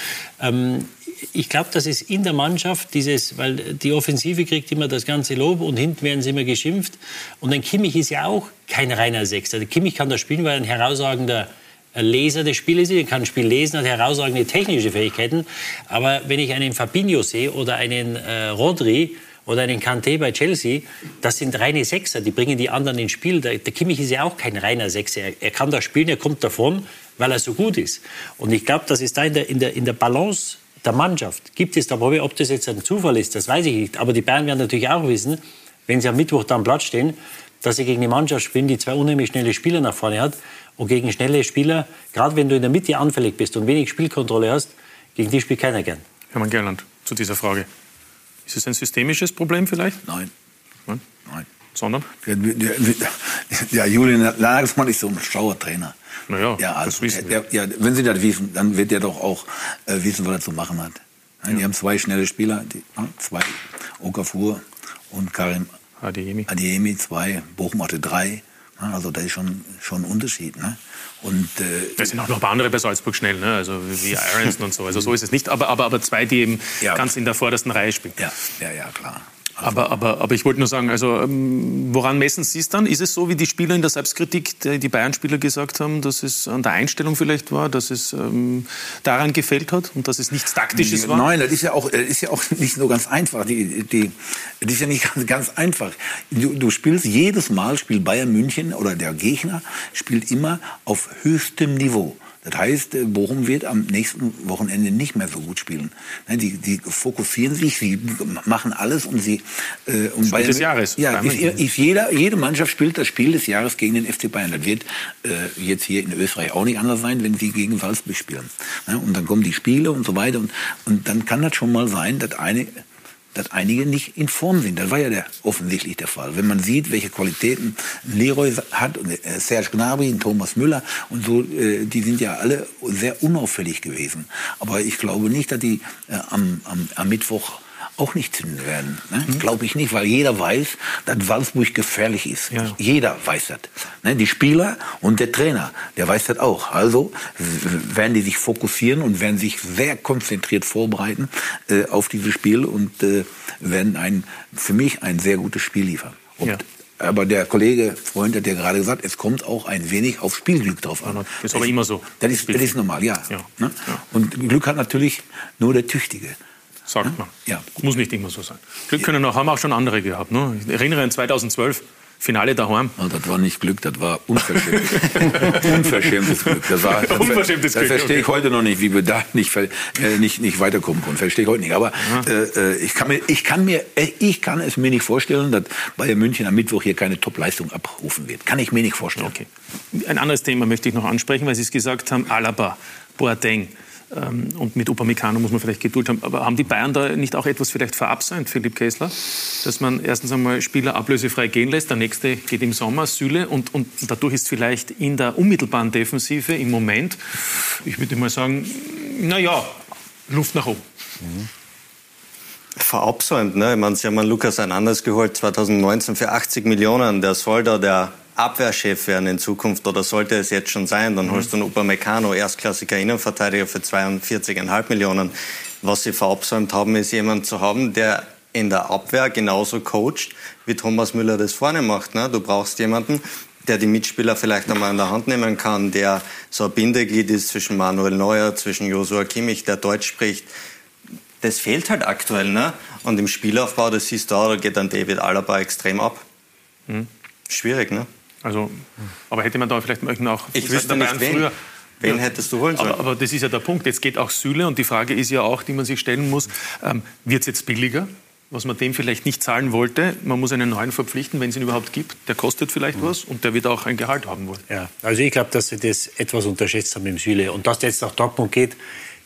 ähm, ich glaube, dass es in der Mannschaft dieses, weil die Offensive kriegt immer das ganze Lob und hinten werden sie immer geschimpft. Und ein Kimmich ist ja auch kein reiner Sechster. Der Kimmich kann das spielen, weil er ein herausragender Leser des Spieles ist. Er kann ein Spiel lesen, hat herausragende technische Fähigkeiten. Aber wenn ich einen Fabinho sehe oder einen äh, Rodri, oder einen Kanté bei Chelsea, das sind reine Sechser, die bringen die anderen ins Spiel. Der, der Kimmich ist ja auch kein reiner Sechser. Er, er kann da spielen, er kommt davon, weil er so gut ist. Und ich glaube, dass es da in der, in, der, in der Balance der Mannschaft gibt es da Probleme. Ob das jetzt ein Zufall ist, das weiß ich nicht. Aber die Bayern werden natürlich auch wissen, wenn sie am Mittwoch da am Platz stehen, dass sie gegen eine Mannschaft spielen, die zwei unheimlich schnelle Spieler nach vorne hat. Und gegen schnelle Spieler, gerade wenn du in der Mitte anfällig bist und wenig Spielkontrolle hast, gegen die spielt keiner gern. Hermann Gerland, zu dieser Frage. Ist es ein systemisches Problem vielleicht? Nein. Nein? Nein. Sondern? Der, der, ja, Julian Nagelsmann ist so ein schlauer Trainer. Naja, ja, also, das wissen der, ja, wenn Sie das wissen, dann wird er doch auch äh, wissen, was er zu machen hat. Ja. Die haben zwei schnelle Spieler, die, zwei, Okafor und Karim Adeyemi. Adeyemi, zwei, Bochum hatte drei. Also da ist schon, schon ein Unterschied. Ne? Und, äh, Es sind auch noch ein paar andere bei Salzburg schnell, ne? also wie Aronson und so. Also so ist es nicht, aber, aber, aber zwei, die eben Ja. ganz in der vordersten Reihe spielen. ja, ja, ja, klar. Aber, aber, aber ich wollte nur sagen, also ähm, woran messen Sie es dann? Ist es so, wie die Spieler in der Selbstkritik, die, Bayern-Spieler gesagt haben, dass es an der Einstellung vielleicht war, dass es ähm, daran gefällt hat und dass es nichts Taktisches war? Nein, das ist ja auch, das ist ja auch nicht so ganz einfach. Die, die, das ist ja nicht ganz, ganz einfach. Du, du spielst jedes Mal, spielt Bayern München oder der Gegner spielt immer auf höchstem Niveau. Das heißt, äh, Bochum wird am nächsten Wochenende nicht mehr so gut spielen. Die, die fokussieren sich, sie machen alles, um sie äh, um Spiel des Jahres. Ja, ist, ist jeder, jede Mannschaft spielt das Spiel des Jahres gegen den FC Bayern. Das wird äh, jetzt hier in Österreich auch nicht anders sein, wenn sie gegen Salzburg spielen. Ne? Und dann kommen die Spiele und so weiter. Und, und dann kann das schon mal sein, dass eine dass einige nicht in Form sind. Das war ja der, offensichtlich der Fall. Wenn man sieht, welche Qualitäten Leroy hat, und äh, Serge Gnabry, und Thomas Müller und so, äh, die sind ja alle sehr unauffällig gewesen. Aber ich glaube nicht, dass die äh, am, am, am Mittwoch auch nicht zünden werden. Ne? Glaube ich nicht, weil jeder weiß, dass Salzburg gefährlich ist. Jeder weiß das. Ne? Die Spieler und der Trainer, der weiß das auch. Also werden die sich fokussieren und werden sich sehr konzentriert vorbereiten äh, auf dieses Spiel und äh, werden ein, für mich ein sehr gutes Spiel liefern. Und Ja. aber der Kollege Freund hat ja gerade gesagt, es kommt auch ein wenig auf Spielglück drauf an. Das ist aber immer so. Das ist, das ist normal, ja. Ja. Ne? Und Glück hat natürlich nur der Tüchtige. Sagt man. Ja. Muss nicht immer so sein. Glück können auch, haben auch schon andere gehabt. Ne? Ich erinnere an 2012, Finale daheim. Oh, das war nicht Glück, das war unverschämtes, unverschämtes Glück. Das, war, das, Unverschämtes das Glück, verstehe ich okay. heute noch nicht, wie wir da nicht, äh, nicht, nicht weiterkommen konnten. Verstehe ich heute nicht. Aber äh, äh, ich, kann mir, ich, kann mir, äh, ich kann es mir nicht vorstellen, dass Bayern München am Mittwoch hier keine Top-Leistung abrufen wird. Kann ich mir nicht vorstellen. Okay. Ein anderes Thema möchte ich noch ansprechen, weil Sie es gesagt haben, Alaba, Boateng. Ähm, Und mit Upamecano muss man vielleicht Geduld haben. Aber haben die Bayern da nicht auch etwas vielleicht verabsäumt, Philipp Kessler? Dass man erstens einmal Spieler ablösefrei gehen lässt, der nächste geht im Sommer, Süle. Und, und dadurch ist vielleicht in der unmittelbaren Defensive im Moment, ich würde mal sagen, naja, Luft nach oben. verabsäumt. Ne? Ich meine, sie haben einen Lukas Hernandez geholt 2019 für 80 Millionen. Der soll da der Abwehrchef werden in Zukunft oder sollte es jetzt schon sein. Dann holst du einen Upamecano, erstklassiger Innenverteidiger für 42,5 Millionen. Was sie verabsäumt haben, ist jemand zu haben, der in der Abwehr genauso coacht, wie Thomas Müller das vorne macht. Ne? Du brauchst jemanden, der die Mitspieler vielleicht einmal in der Hand nehmen kann, der so ein Bindeglied ist zwischen Manuel Neuer, zwischen Joshua Kimmich, der Deutsch spricht das fehlt halt aktuell. Ne? Und im Spielaufbau, das siehst du auch, da geht dann David Alaba extrem ab. Mhm. Schwierig, ne? Also, aber hätte man da vielleicht auch Ich wüsste nicht, wen. Wen hättest du holen sollen? Aber, aber das ist ja der Punkt. Jetzt geht auch Süle und die Frage ist ja auch, die man sich stellen muss, ähm, wird es jetzt billiger? Was man dem vielleicht nicht zahlen wollte, man muss einen neuen verpflichten, wenn es ihn überhaupt gibt. Der kostet vielleicht Mhm. was und der wird auch ein Gehalt haben wollen. Ja, also ich glaube, dass sie das etwas unterschätzt haben im Süle. Und dass der jetzt nach Dortmund geht,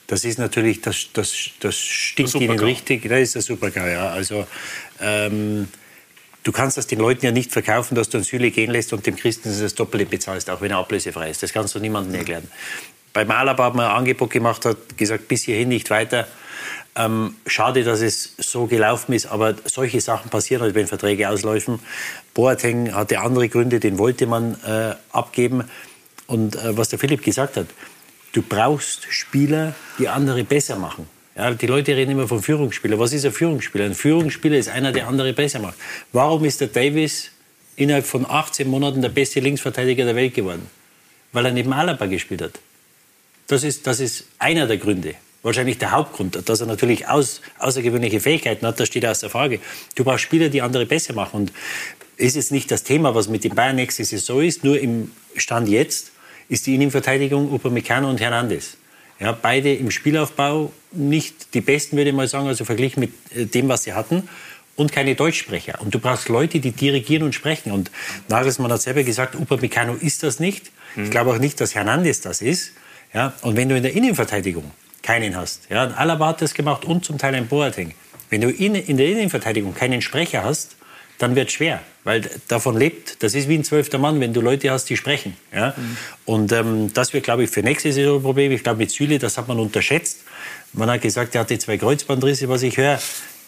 das ist natürlich, das, das, das stinkt ihnen Super-GAU. richtig. Das ist der Super ja. Also ähm, du kannst das den Leuten ja nicht verkaufen, dass du einen Süle gehen lässt und dem Christen das Doppelte bezahlst, auch wenn er ablösefrei ist. Das kannst du niemandem erklären. Bei Malaba hat man ein Angebot gemacht, hat gesagt, bis hierhin nicht weiter. Ähm, schade, dass es so gelaufen ist, aber solche Sachen passieren halt, wenn Verträge ausläufen. Boateng hatte andere Gründe, den wollte man äh, abgeben. Und äh, was der Philipp gesagt hat, du brauchst Spieler, die andere besser machen. Ja, die Leute reden immer von Führungsspieler. Was ist ein Führungsspieler? Ein Führungsspieler ist einer, der andere besser macht. Warum ist der Davis innerhalb von 18 Monaten der beste Linksverteidiger der Welt geworden? Weil er neben Alaba gespielt hat. Das ist, das ist einer der Gründe. Wahrscheinlich der Hauptgrund, dass er natürlich aus, außergewöhnliche Fähigkeiten hat, das steht außer Frage. Du brauchst Spieler, die andere besser machen. Und ist jetzt nicht das Thema, was mit den Bayern nächste Saison ist, nur im Stand jetzt ist die Innenverteidigung Upamecano und Hernandez. Ja, beide im Spielaufbau nicht die besten, würde ich mal sagen, also verglichen mit äh, dem, was sie hatten. Und keine Deutschsprecher. Und du brauchst Leute, die dirigieren und sprechen. Und Nagelsmann hat selber gesagt, Upamecano ist das nicht. Ich glaube auch nicht, dass Hernandez das ist. Ja, und wenn du in der Innenverteidigung keinen hast, ja, Alaba hat das gemacht und zum Teil ein Boateng. Wenn du in, in der Innenverteidigung keinen Sprecher hast, dann wird es schwer, weil davon lebt, das ist wie ein zwölfter Mann, wenn du Leute hast, die sprechen. Ja? Und ähm, das wird, glaube ich, für nächste Saison ein Problem. Ich glaube, mit Süle, das hat man unterschätzt. Man hat gesagt, er hatte zwei Kreuzbandrisse, was ich höre.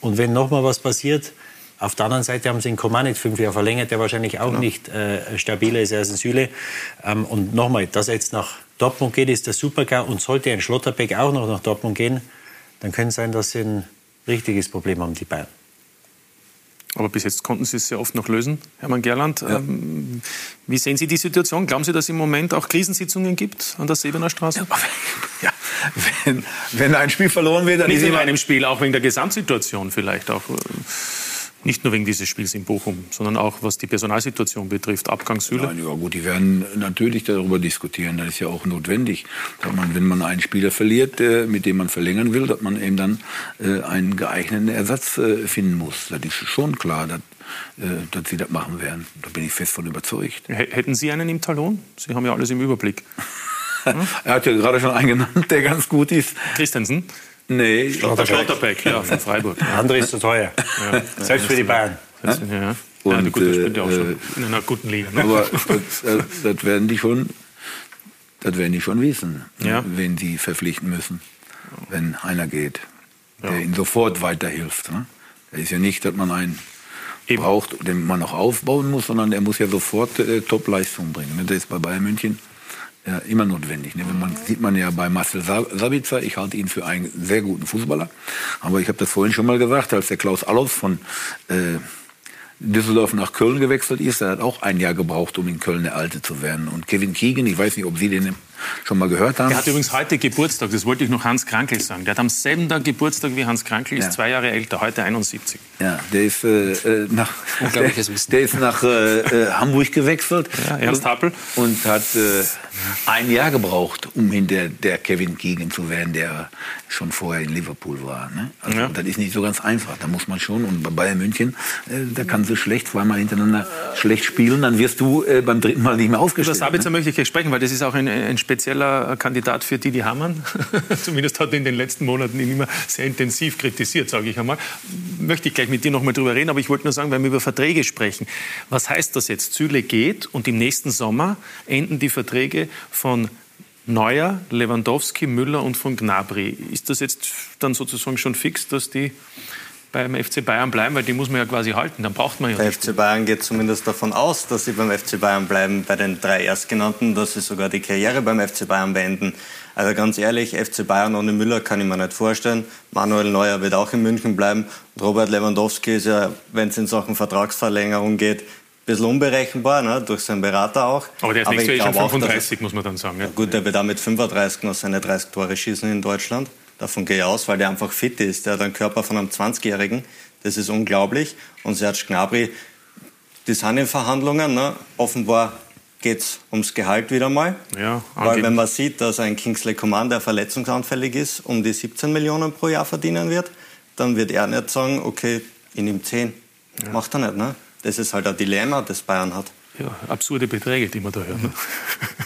Und wenn noch mal was passiert, auf der anderen Seite haben sie den Coman fünf Jahre verlängert, der wahrscheinlich auch nicht äh, stabiler ist als ein Süle. Ähm, und nochmal, dass er jetzt nach Dortmund geht, ist der Super-GAU. Und sollte ein Schlotterbeck auch noch nach Dortmund gehen, dann könnte es sein, dass sie ein richtiges Problem haben, die Bayern. Aber bis jetzt konnten Sie es sehr oft noch lösen, Hermann Gerland. Ähm, wie sehen Sie die Situation? Glauben Sie, dass es im Moment auch Krisensitzungen gibt an der Sebener Straße? Ja, wenn, wenn ein Spiel verloren wird, dann Nicht ist wegen immer einem Spiel, auch wegen der Gesamtsituation vielleicht auch. Nicht nur wegen dieses Spiels in Bochum, sondern auch was die Personalsituation betrifft. Abgang Süle. Nein, ja gut, die werden natürlich darüber diskutieren. Das ist ja auch notwendig. Dass man, wenn man einen Spieler verliert, äh, mit dem man verlängern will, dass man eben dann äh, einen geeigneten Ersatz äh, finden muss. Das ist schon klar, dass, dass sie das machen werden. Da bin ich fest von überzeugt. Hätten Sie einen im Talon? Sie haben ja alles im Überblick. Er hat ja gerade schon einen genannt, der ganz gut ist. Christensen? Nee, Schlotterbeck, Schlotterbeck ja, von Freiburg. Der andere ist zu teuer. Ja. Selbst für die Bayern. Ja, ja. Und, ja, gut, das spielt ja auch äh, schon in einer guten Liga. Ne? Aber das, das, das werden die schon, das werden die schon wissen, Ja. wen sie verpflichten müssen, wenn einer geht, der ihnen sofort weiterhilft. Ne? Das ist ja nicht, dass man einen braucht, den man noch aufbauen muss, sondern der muss ja sofort äh, Top-Leistung bringen. Das ist bei Bayern München ja, immer notwendig. Ne? Wenn man, sieht man ja bei Marcel Sa- Sabitzer, ich halte ihn für einen sehr guten Fußballer. Aber ich habe das vorhin schon mal gesagt, als der Klaus Allofs von äh, Düsseldorf nach Köln gewechselt ist. Er hat auch ein Jahr gebraucht, um in Köln der Alte zu werden. Und Kevin Keegan, ich weiß nicht, ob Sie den schon mal gehört haben. Der hat übrigens heute Geburtstag, das wollte ich noch Hans Krankel sagen. Der hat am selben Tag Geburtstag wie Hans Krankel, ist Ja. zwei Jahre älter, heute 71. Ja, der ist äh, äh, nach, der, Unglaubliches Wissen. der ist nach äh, äh, Hamburg gewechselt. Ja, Ernst Happel. Und hat äh, ein Jahr gebraucht, um hinter der Kevin Keegan zu werden, der schon vorher in Liverpool war. Ne? Also Ja. das ist nicht so ganz einfach. Da muss man schon. Und bei Bayern München, äh, da kannst du schlecht zweimal hintereinander schlecht spielen, dann wirst du äh, beim dritten Mal nicht mehr Über aufgestellt. Sabitzer ne? möchte ich gleich sprechen, weil das ist auch ein, ein spezieller Kandidat für Didi Hamann. Zumindest hat er in den letzten Monaten ihn immer sehr intensiv kritisiert, sage ich einmal. Möchte ich gleich mit dir noch mal drüber reden, aber ich wollte nur sagen, wenn wir über Verträge sprechen, was heißt das jetzt? Züle geht und im nächsten Sommer enden die Verträge von Neuer, Lewandowski, Müller und von Gnabry. Ist das jetzt dann sozusagen schon fix, dass die beim FC Bayern bleiben, weil die muss man ja quasi halten, dann braucht man ja Der nicht. FC Bayern geht zumindest davon aus, dass sie beim FC Bayern bleiben, bei den drei Erstgenannten, dass sie sogar die Karriere beim FC Bayern beenden. Also ganz ehrlich, FC Bayern ohne Müller kann ich mir nicht vorstellen. Manuel Neuer wird auch in München bleiben. Und Robert Lewandowski ist ja, wenn es in Sachen Vertragsverlängerung geht, ein bisschen unberechenbar, ne? durch seinen Berater auch. Aber der ist nächstes Jahr eh schon glaube auch, dass 35, muss man dann sagen. Ja. Gut, der wird auch mit 35 noch seine 30 Tore schießen in Deutschland. Davon gehe ich aus, weil der einfach fit ist. Der hat einen Körper von einem 20-Jährigen. Das ist unglaublich. Und Serge Gnabry, die sind in Verhandlungen. Ne? Offenbar geht es ums Gehalt wieder mal. Ja, Weil wenn man sieht, dass ein Kingsley Coman, der verletzungsanfällig ist, um die 17 Millionen pro Jahr verdienen wird, dann wird er nicht sagen, okay, ich nehme 10. Macht er nicht. Ne? Das ist halt ein Dilemma, das Bayern hat. Ja, absurde Beträge, die man da hört. ne?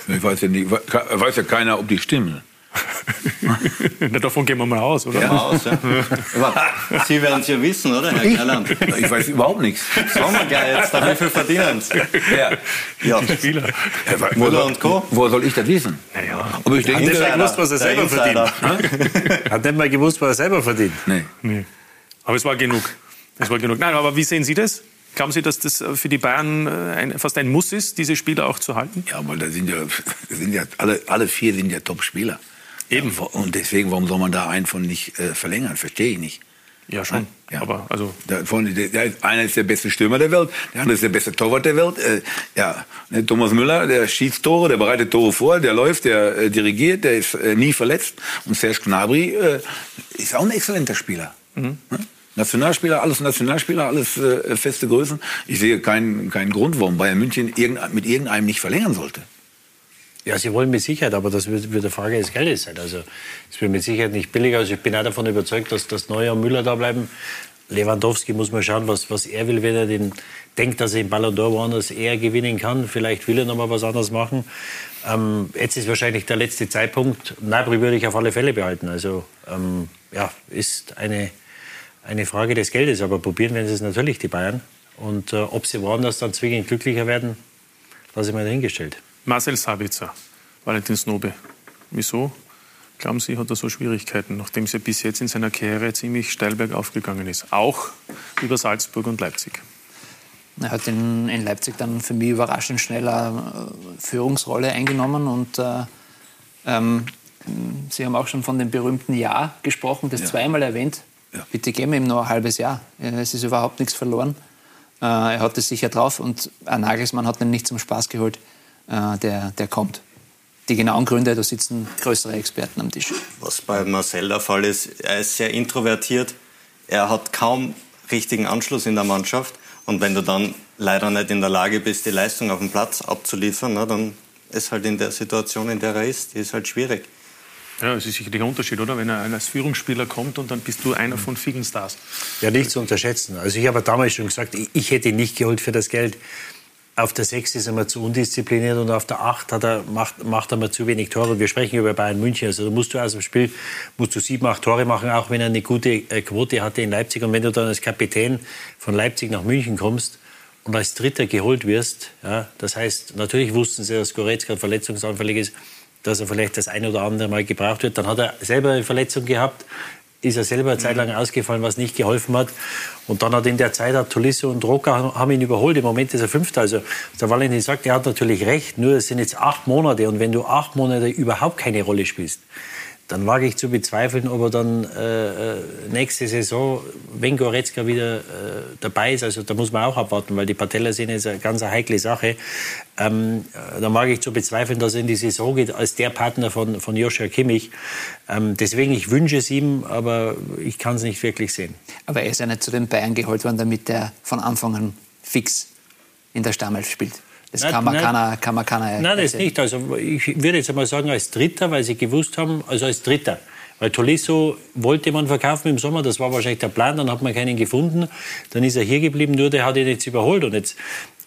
Ich weiß ja, nicht, weiß ja keiner, ob die stimmen. Na, davon gehen wir mal aus, oder? Ja, aus, ja. Aber Sie werden es ja wissen, oder, Herr Gerland? Ich weiß überhaupt nichts. Sagen wir gleich jetzt, wie viel verdienen Sie? Ja. Ja. Die Spieler. Ja, wo, Müller soll, und Co. wo soll ich das wissen? Naja. Aber ich denke, Hat nicht mal gewusst, was er Der selber verdient. Hat nicht mal gewusst, was er selber verdient. nee. Nee. Aber es war genug. Es war genug. Nein, aber wie sehen Sie das? Glauben Sie, dass das für die Bayern äh, ein, fast ein Muss ist, diese Spieler auch zu halten? Ja, aber da sind ja, sind ja alle, alle vier sind ja Top-Spieler. Eben. Und deswegen, warum soll man da einen von nicht äh, verlängern? Verstehe ich nicht. Ja, schon. Ja. Aber also Der, von, der, einer ist der beste Stürmer der Welt, der andere ist der beste Torwart der Welt. Äh, ja, ne, Thomas Müller, der schießt Tore, der bereitet Tore vor, der läuft, der äh, dirigiert, der ist äh, nie verletzt. Und Serge Gnabry äh, ist auch ein exzellenter Spieler. Ne? Nationalspieler, alles Nationalspieler, alles äh, feste Größen. Ich sehe keinen, keinen Grund, warum Bayern München irgendein, mit irgendeinem nicht verlängern sollte. Ja, sie wollen mit Sicherheit, aber das wird, wird eine Frage des Geldes sein. Also es wird mit Sicherheit nicht billiger. Also ich bin auch davon überzeugt, dass das Neuer und Müller da bleiben. Lewandowski muss man schauen, was, was er will, wenn er den denkt, dass er im Ballon d'Or woanders eher gewinnen kann. Vielleicht will er noch mal was anderes machen. Ähm, jetzt ist wahrscheinlich der letzte Zeitpunkt. Nabri würde ich auf alle Fälle behalten. Also ähm, ja, ist eine, eine Frage des Geldes. Aber probieren werden sie es natürlich, die Bayern. Und äh, ob sie woanders dann zwingend glücklicher werden, lasse ich mal dahingestellt. Marcel Sabitzer, Valentin Snobe. Wieso? Glauben Sie, hat er so Schwierigkeiten, nachdem es ja bis jetzt in seiner Karriere ziemlich steil bergauf gegangen ist? Auch über Salzburg und Leipzig. Er hat in, in Leipzig dann für mich überraschend schnell eine äh, Führungsrolle eingenommen und äh, ähm, Sie haben auch schon von dem berühmten Jahr gesprochen, das Ja. zweimal erwähnt. Ja. Bitte geben ihm noch ein halbes Jahr. Äh, Es ist überhaupt nichts verloren. Äh, er hat es sicher drauf und ein Nagelsmann hat ihn nicht zum Spaß geholt. Äh, der, der kommt. Die genauen Gründe, da sitzen größere Experten am Tisch. Was bei Marcel der Fall ist, er ist sehr introvertiert. Er hat kaum richtigen Anschluss in der Mannschaft. Und wenn du dann leider nicht in der Lage bist, die Leistung auf dem Platz abzuliefern, na, dann ist halt in der Situation, in der er ist, die ist halt schwierig. Ja, es ist sicherlich ein Unterschied, oder? Wenn er als Führungsspieler kommt und dann bist du einer von vielen Stars. Ja, nicht zu unterschätzen. Also ich habe damals schon gesagt, ich, ich hätte ihn nicht geholt für das Geld. Auf der 6 ist er mir zu undiszipliniert und auf der 8 hat er, macht, macht er mir zu wenig Tore. Wir sprechen über Bayern München. Also da musst du aus dem Spiel musst du sieben, acht Tore machen, auch wenn er eine gute äh, Quote hatte in Leipzig. Und wenn du dann als Kapitän von Leipzig nach München kommst und als Dritter geholt wirst, ja, das heißt, natürlich wussten sie, dass Goretzka verletzungsanfällig ist, dass er vielleicht das ein oder andere Mal gebraucht wird. Dann hat er selber eine Verletzung gehabt, ist er selber eine Zeit lang ausgefallen, was nicht geholfen hat. Und dann hat in der Zeit hat Tolisso und Roca haben ihn überholt. Im Moment ist er Fünfter. Also der Valentin sagt, er hat natürlich recht. Nur es sind jetzt acht Monate. Und wenn du acht Monate überhaupt keine Rolle spielst, dann wage ich zu bezweifeln, ob er dann äh, nächste Saison, wenn Goretzka wieder äh, dabei ist, also da muss man auch abwarten, weil die Patellasehne ist eine ganz eine heikle Sache, ähm, dann wage ich zu bezweifeln, dass er in die Saison geht als der Partner von, von Joshua Kimmich. Ähm, deswegen, ich wünsche es ihm, aber ich kann es nicht wirklich sehen. Aber er ist ja nicht zu den Bayern geholt worden, damit er von Anfang an fix in der Stammelf spielt. Das Nein, kann man nein. keiner, kann man keiner Nein, das nicht. Also ich würde jetzt einmal sagen als Dritter, weil sie gewusst haben, also als Dritter. Weil Tolisso wollte man verkaufen im Sommer, das war wahrscheinlich der Plan, dann hat man keinen gefunden, dann ist er hier geblieben, nur der hat ihn jetzt überholt und jetzt...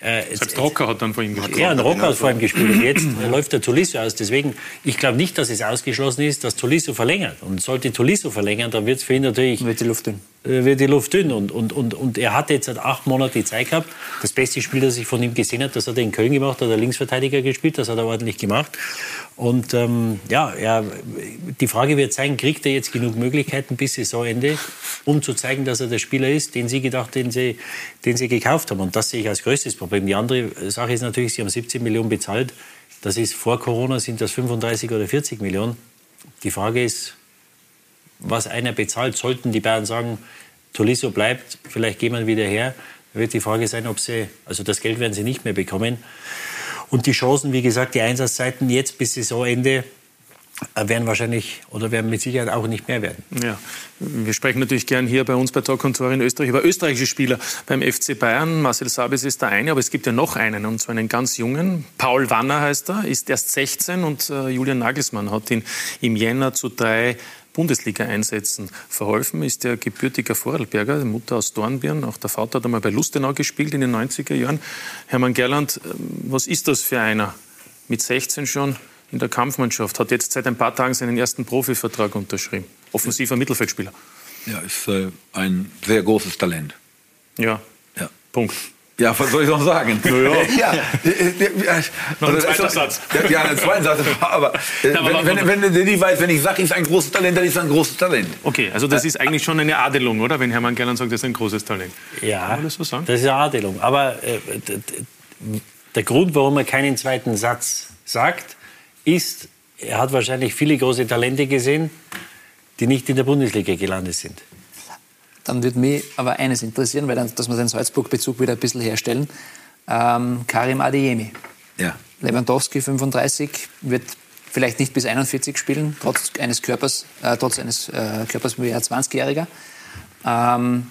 Äh, Selbst Rocker hat dann vor ihm gespielt. ja, ein Rocker hat vor ihm gespielt. Und jetzt läuft der Tolisso aus. Deswegen, ich glaube nicht, dass es ausgeschlossen ist, dass Tolisso verlängert. Und sollte Tolisso verlängern, dann wird es für ihn natürlich... Wird die Luft dünn. äh, Wird die Luft dünn. Und, und, und, und er hat jetzt seit acht Monaten die Zeit gehabt. Das beste Spiel, das ich von ihm gesehen habe, das hat er in Köln gemacht, hat er Linksverteidiger gespielt, das hat er ordentlich gemacht. Und ähm, ja, er, die Frage wird sein, kriegt er jetzt genug Möglichkeiten bis Saisonende, um zu zeigen, dass er der Spieler ist, den sie gedacht, den sie, den sie gekauft haben. Und das sehe ich als größtes Problem. Die andere Sache ist natürlich, sie haben 17 Millionen bezahlt. Das ist vor Corona sind das 35 oder 40 Millionen. Die Frage ist, was einer bezahlt, sollten die Bayern sagen, Tolisso bleibt, vielleicht gehen wir wieder her, wird die Frage sein, ob sie, also das Geld werden sie nicht mehr bekommen. Und die Chancen, wie gesagt, die Einsatzzeiten jetzt bis Saisonende äh, werden wahrscheinlich oder werden mit Sicherheit auch nicht mehr werden. Ja, wir sprechen natürlich gern hier bei uns bei Talk und Tor in Österreich über österreichische Spieler beim FC Bayern. Marcel Sabis ist der eine, aber es gibt ja noch einen, und zwar einen ganz jungen. Paul Wanner heißt er, ist erst 16 und äh, Julian Nagelsmann hat ihn im Jänner zu drei Bundesliga-Einsätzen verholfen, ist der gebürtiger Vorarlberger, Mutter aus Dornbirn. Auch der Vater hat einmal bei Lustenau gespielt in den 90er Jahren. Hermann Gerland, ähm, was ist das für einer? Mit 16 schon in der Kampfmannschaft, hat jetzt seit ein paar Tagen seinen ersten Profivertrag unterschrieben. Offensiver Mittelfeldspieler. Ja, ist äh, ein sehr großes Talent. Ja. ja. Punkt. Ja, was soll ich noch sagen? Ja. ja. ja. Noch ein zweiter das- Satz. Ja, ein zweiter Satz. Aber, äh, Ja, aber wenn, wenn, wenn nicht weißt, wenn ich sage, ist ein großes Talent, dann ist er ein großes Talent. Okay, also das ist eigentlich schon eine Adelung, oder? Wenn Hermann Gerland sagt, das ist ein großes Talent. Ja, Kann man das so sagen? das ist eine Adelung. Aber äh, der Grund, warum er keinen zweiten Satz sagt, ist, er hat wahrscheinlich viele große Talente gesehen, die nicht in der Bundesliga gelandet sind. Dann würde mich aber eines interessieren, weil dann, dass wir den Salzburg-Bezug wieder ein bisschen herstellen. Ähm, Karim Adeyemi. Ja. Lewandowski 35 wird vielleicht nicht bis 41 spielen, trotz eines Körpers, äh, trotz eines äh, Körpers wie ein 20-Jähriger. Ähm,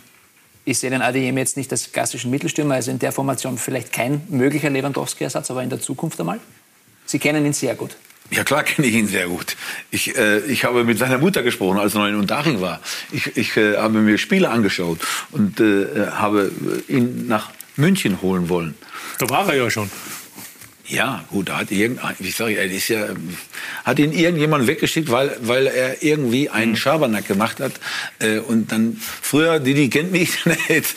ich sehe den Adeyemi jetzt nicht als klassischen Mittelstürmer, also in der Formation vielleicht kein möglicher Lewandowski-Ersatz, aber in der Zukunft einmal. Sie kennen ihn sehr gut. Ja, klar kenne ich ihn sehr gut. Ich, äh, ich habe mit seiner Mutter gesprochen, als er noch in Unterhaching war. Ich, ich äh, habe mir Spiele angeschaut und äh, habe ihn nach München holen wollen. Da war er ja schon. Ja, gut, da hat irgendein, ich, er ist ja, hat ihn irgendjemand weggeschickt, weil, weil er irgendwie einen Schabernack gemacht hat. Äh, und dann, früher, die, die kennt mich, hätte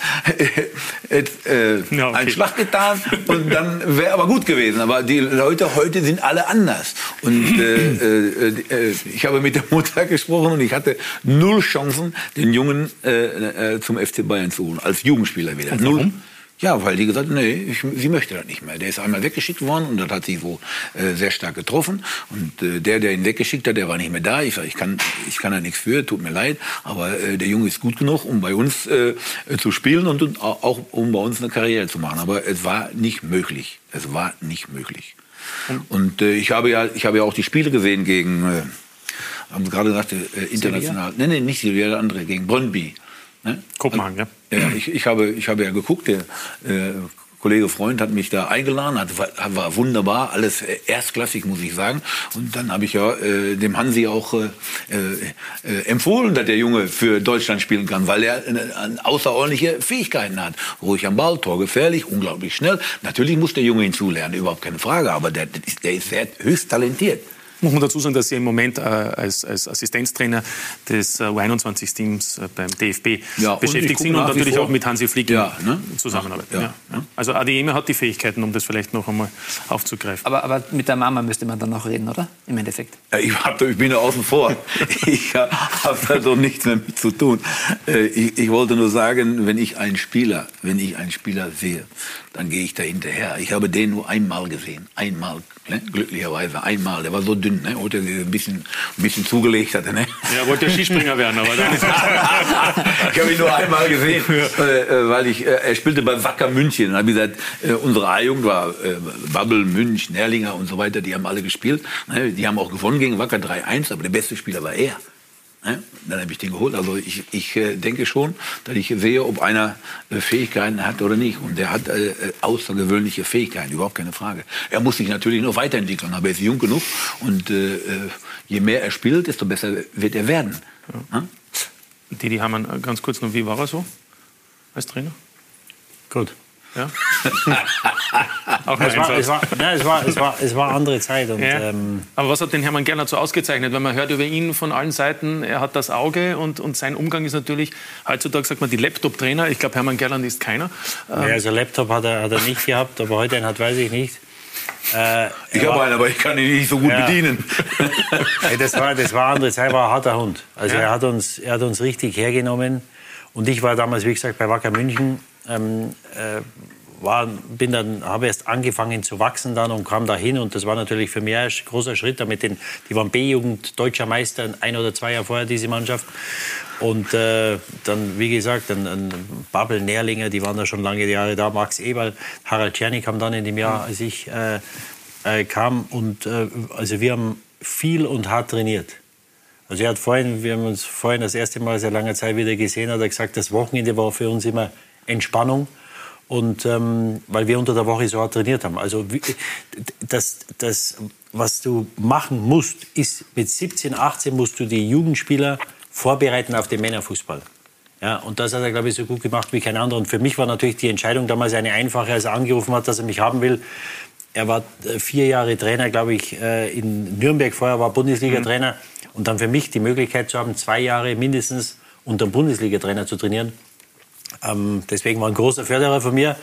hätt, äh, Ja, okay. einen Schlag getan und dann wäre aber gut gewesen. Aber die Leute heute sind alle anders. Und äh, äh, äh, ich habe mit der Mutter gesprochen und ich hatte null Chancen, den Jungen äh, äh, zum FC Bayern zu holen, als Jugendspieler wieder. Null. Ja, weil die gesagt nee, ich, sie möchte das nicht mehr. Der ist einmal weggeschickt worden und das hat sie so äh, sehr stark getroffen. Und äh, der, der ihn weggeschickt hat, der war nicht mehr da. Ich sage, ich kann, ich kann da nichts für, tut mir leid. Aber äh, der Junge ist gut genug, um bei uns äh, zu spielen und, und auch um bei uns eine Karriere zu machen. Aber es war nicht möglich. Es war nicht möglich. Und äh, ich habe ja, ich habe ja auch die Spiele gesehen gegen, äh, haben Sie gerade gesagt, äh, international. Nee, nee, nicht Silvia, der andere, gegen Brøndby. Ne? Kopenhagen, ja. Ja, ich, ich, habe, ich habe ja geguckt, der äh, Kollege Freund hat mich da eingeladen, hat, war, wunderbar, alles äh, erstklassig, muss ich sagen. Und dann habe ich ja äh, dem Hansi auch äh, äh, empfohlen, dass der Junge für Deutschland spielen kann, weil er äh, äh, außerordentliche Fähigkeiten hat. Ruhig am Ball, torgefährlich, unglaublich schnell. Natürlich muss der Junge hinzulernen, überhaupt keine Frage, aber der, der ist- der ist höchst talentiert. Muss man dazu sagen, dass Sie im Moment äh, als, als Assistenztrainer des äh, U21-Teams äh, beim DFB Ja, beschäftigt sind und natürlich vor- auch mit Hansi Flick Ja, ne? zusammenarbeiten. Ja, Ja. ja. Also Adeyemi hat die Fähigkeiten, um das vielleicht noch einmal aufzugreifen. Aber, aber mit der Mama müsste man dann noch reden, oder? Im Endeffekt. Ja, ich, hab, ich bin ja außen vor. ich habe da doch nichts mehr mit zu tun. Äh, ich, ich wollte nur sagen, wenn ich einen Spieler, wenn ich einen Spieler sehe, dann gehe ich da hinterher. Ich habe den nur einmal gesehen. Einmal, ne? glücklicherweise einmal. Der war so dünn, ne? Heute ein bisschen, ein bisschen zugelegt hatte. Ne? Ja, wollte der Skispringer werden, aber dann ist Ich habe ihn nur einmal gesehen, äh, weil ich, äh, er spielte bei Wacker München. Dann habe ich gesagt, äh, unsere A-Jugend war äh, Babbel, Münch, Nerlinger und so weiter, die haben alle gespielt. Ne? Die haben auch gewonnen gegen Wacker 3-1, aber der beste Spieler war er. Ne? Dann habe ich den geholt. Also ich, ich äh, denke schon, dass ich sehe, ob einer äh, Fähigkeiten hat oder nicht. Und der hat äh, außergewöhnliche Fähigkeiten, überhaupt keine Frage. Er muss sich natürlich noch weiterentwickeln, aber er ist jung genug. Und äh, äh, je mehr er spielt, desto besser wird er werden. Ja. Didi Hamann, äh, ganz kurz noch, wie war er so als Trainer? Gut. Ja? Auch es, war, es, war, nein, es, war, es, war, es war andere Zeit. Und, ja. ähm, Aber was hat den Hermann Gerland so ausgezeichnet? Weil man hört über ihn von allen Seiten, er hat das Auge und, und sein Umgang ist natürlich, heutzutage sagt man die Laptop-Trainer. Ich glaube, Hermann Gerland ist keiner. ja, also Laptop hat er, hat er nicht gehabt, aber heute einen hat, weiß ich nicht. Äh, ich habe einen, aber ich kann ihn nicht so gut Ja. bedienen. das, war, das war andere Zeit, war ein harter Hund. Also Ja. er, hat uns, er hat uns richtig hergenommen. Und ich war damals, wie gesagt, bei Wacker München. Ähm, äh, war, bin dann, habe erst angefangen zu wachsen dann und kam dahin und das war natürlich für mich ein großer Schritt. Damit den, die waren B-Jugend deutscher Meister ein oder zwei Jahre vorher diese Mannschaft und äh, dann wie gesagt ein, ein Babel Nährlinger, die waren da schon lange Jahre da. Max Eberl, Harald Czerny kam dann in dem Jahr, als ich äh, äh, kam und äh, also wir haben viel und hart trainiert. Also er hat vorhin, wir haben uns vorhin das erste Mal seit langer Zeit wieder gesehen, hat er gesagt, das Wochenende war für uns immer Entspannung. Und ähm, weil wir unter der Woche so hart trainiert haben. Also wie- das, das, was du machen musst, ist mit 17, 18 musst du die Jugendspieler vorbereiten auf den Männerfußball. Ja, und das hat er, glaube ich, so gut gemacht wie kein anderer. Und für mich war natürlich die Entscheidung damals eine einfache, als er angerufen hat, dass er mich haben will. Er war äh, vier Jahre Trainer, glaube ich, äh, in Nürnberg vorher, war Bundesliga-Trainer. Und dann für mich die Möglichkeit zu haben, zwei Jahre mindestens unter dem Bundesliga-Trainer zu trainieren. Ähm, deswegen war ein großer Förderer von mir.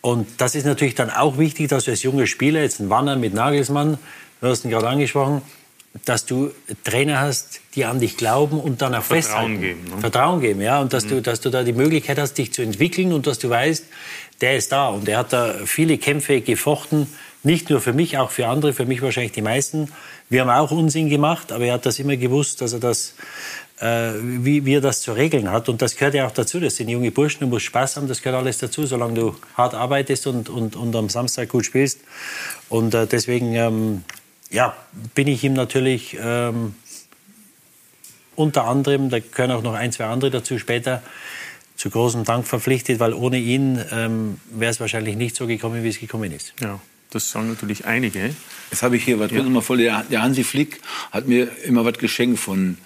Und das ist natürlich dann auch wichtig, dass du als junger Spieler, jetzt ein Wanner mit Nagelsmann, du hast ihn gerade angesprochen, dass du Trainer hast, die an dich glauben und dann auch Vertrauen festhalten. geben, ne? Vertrauen geben, ja. Und dass, du, dass du da die Möglichkeit hast, dich zu entwickeln und dass du weißt, der ist da. Und er hat da viele Kämpfe gefochten, nicht nur für mich, auch für andere, für mich wahrscheinlich die meisten. Wir haben auch Unsinn gemacht, aber er hat das immer gewusst, dass er das, wie, wie er das zu regeln hat. Und das gehört ja auch dazu. Das sind junge Burschen, du musst Spaß haben, das gehört alles dazu, solange du hart arbeitest und, und, und am Samstag gut spielst. Und äh, deswegen ähm, ja, bin ich ihm natürlich ähm, unter anderem, da gehören auch noch ein, zwei andere dazu später, zu großem Dank verpflichtet, weil ohne ihn ähm, wäre es wahrscheinlich nicht so gekommen, wie es gekommen ist. Ja, das sagen natürlich einige. Jetzt habe ich hier was. Ja. Mal voll. Der, der Hansi Flick hat mir immer was geschenkt von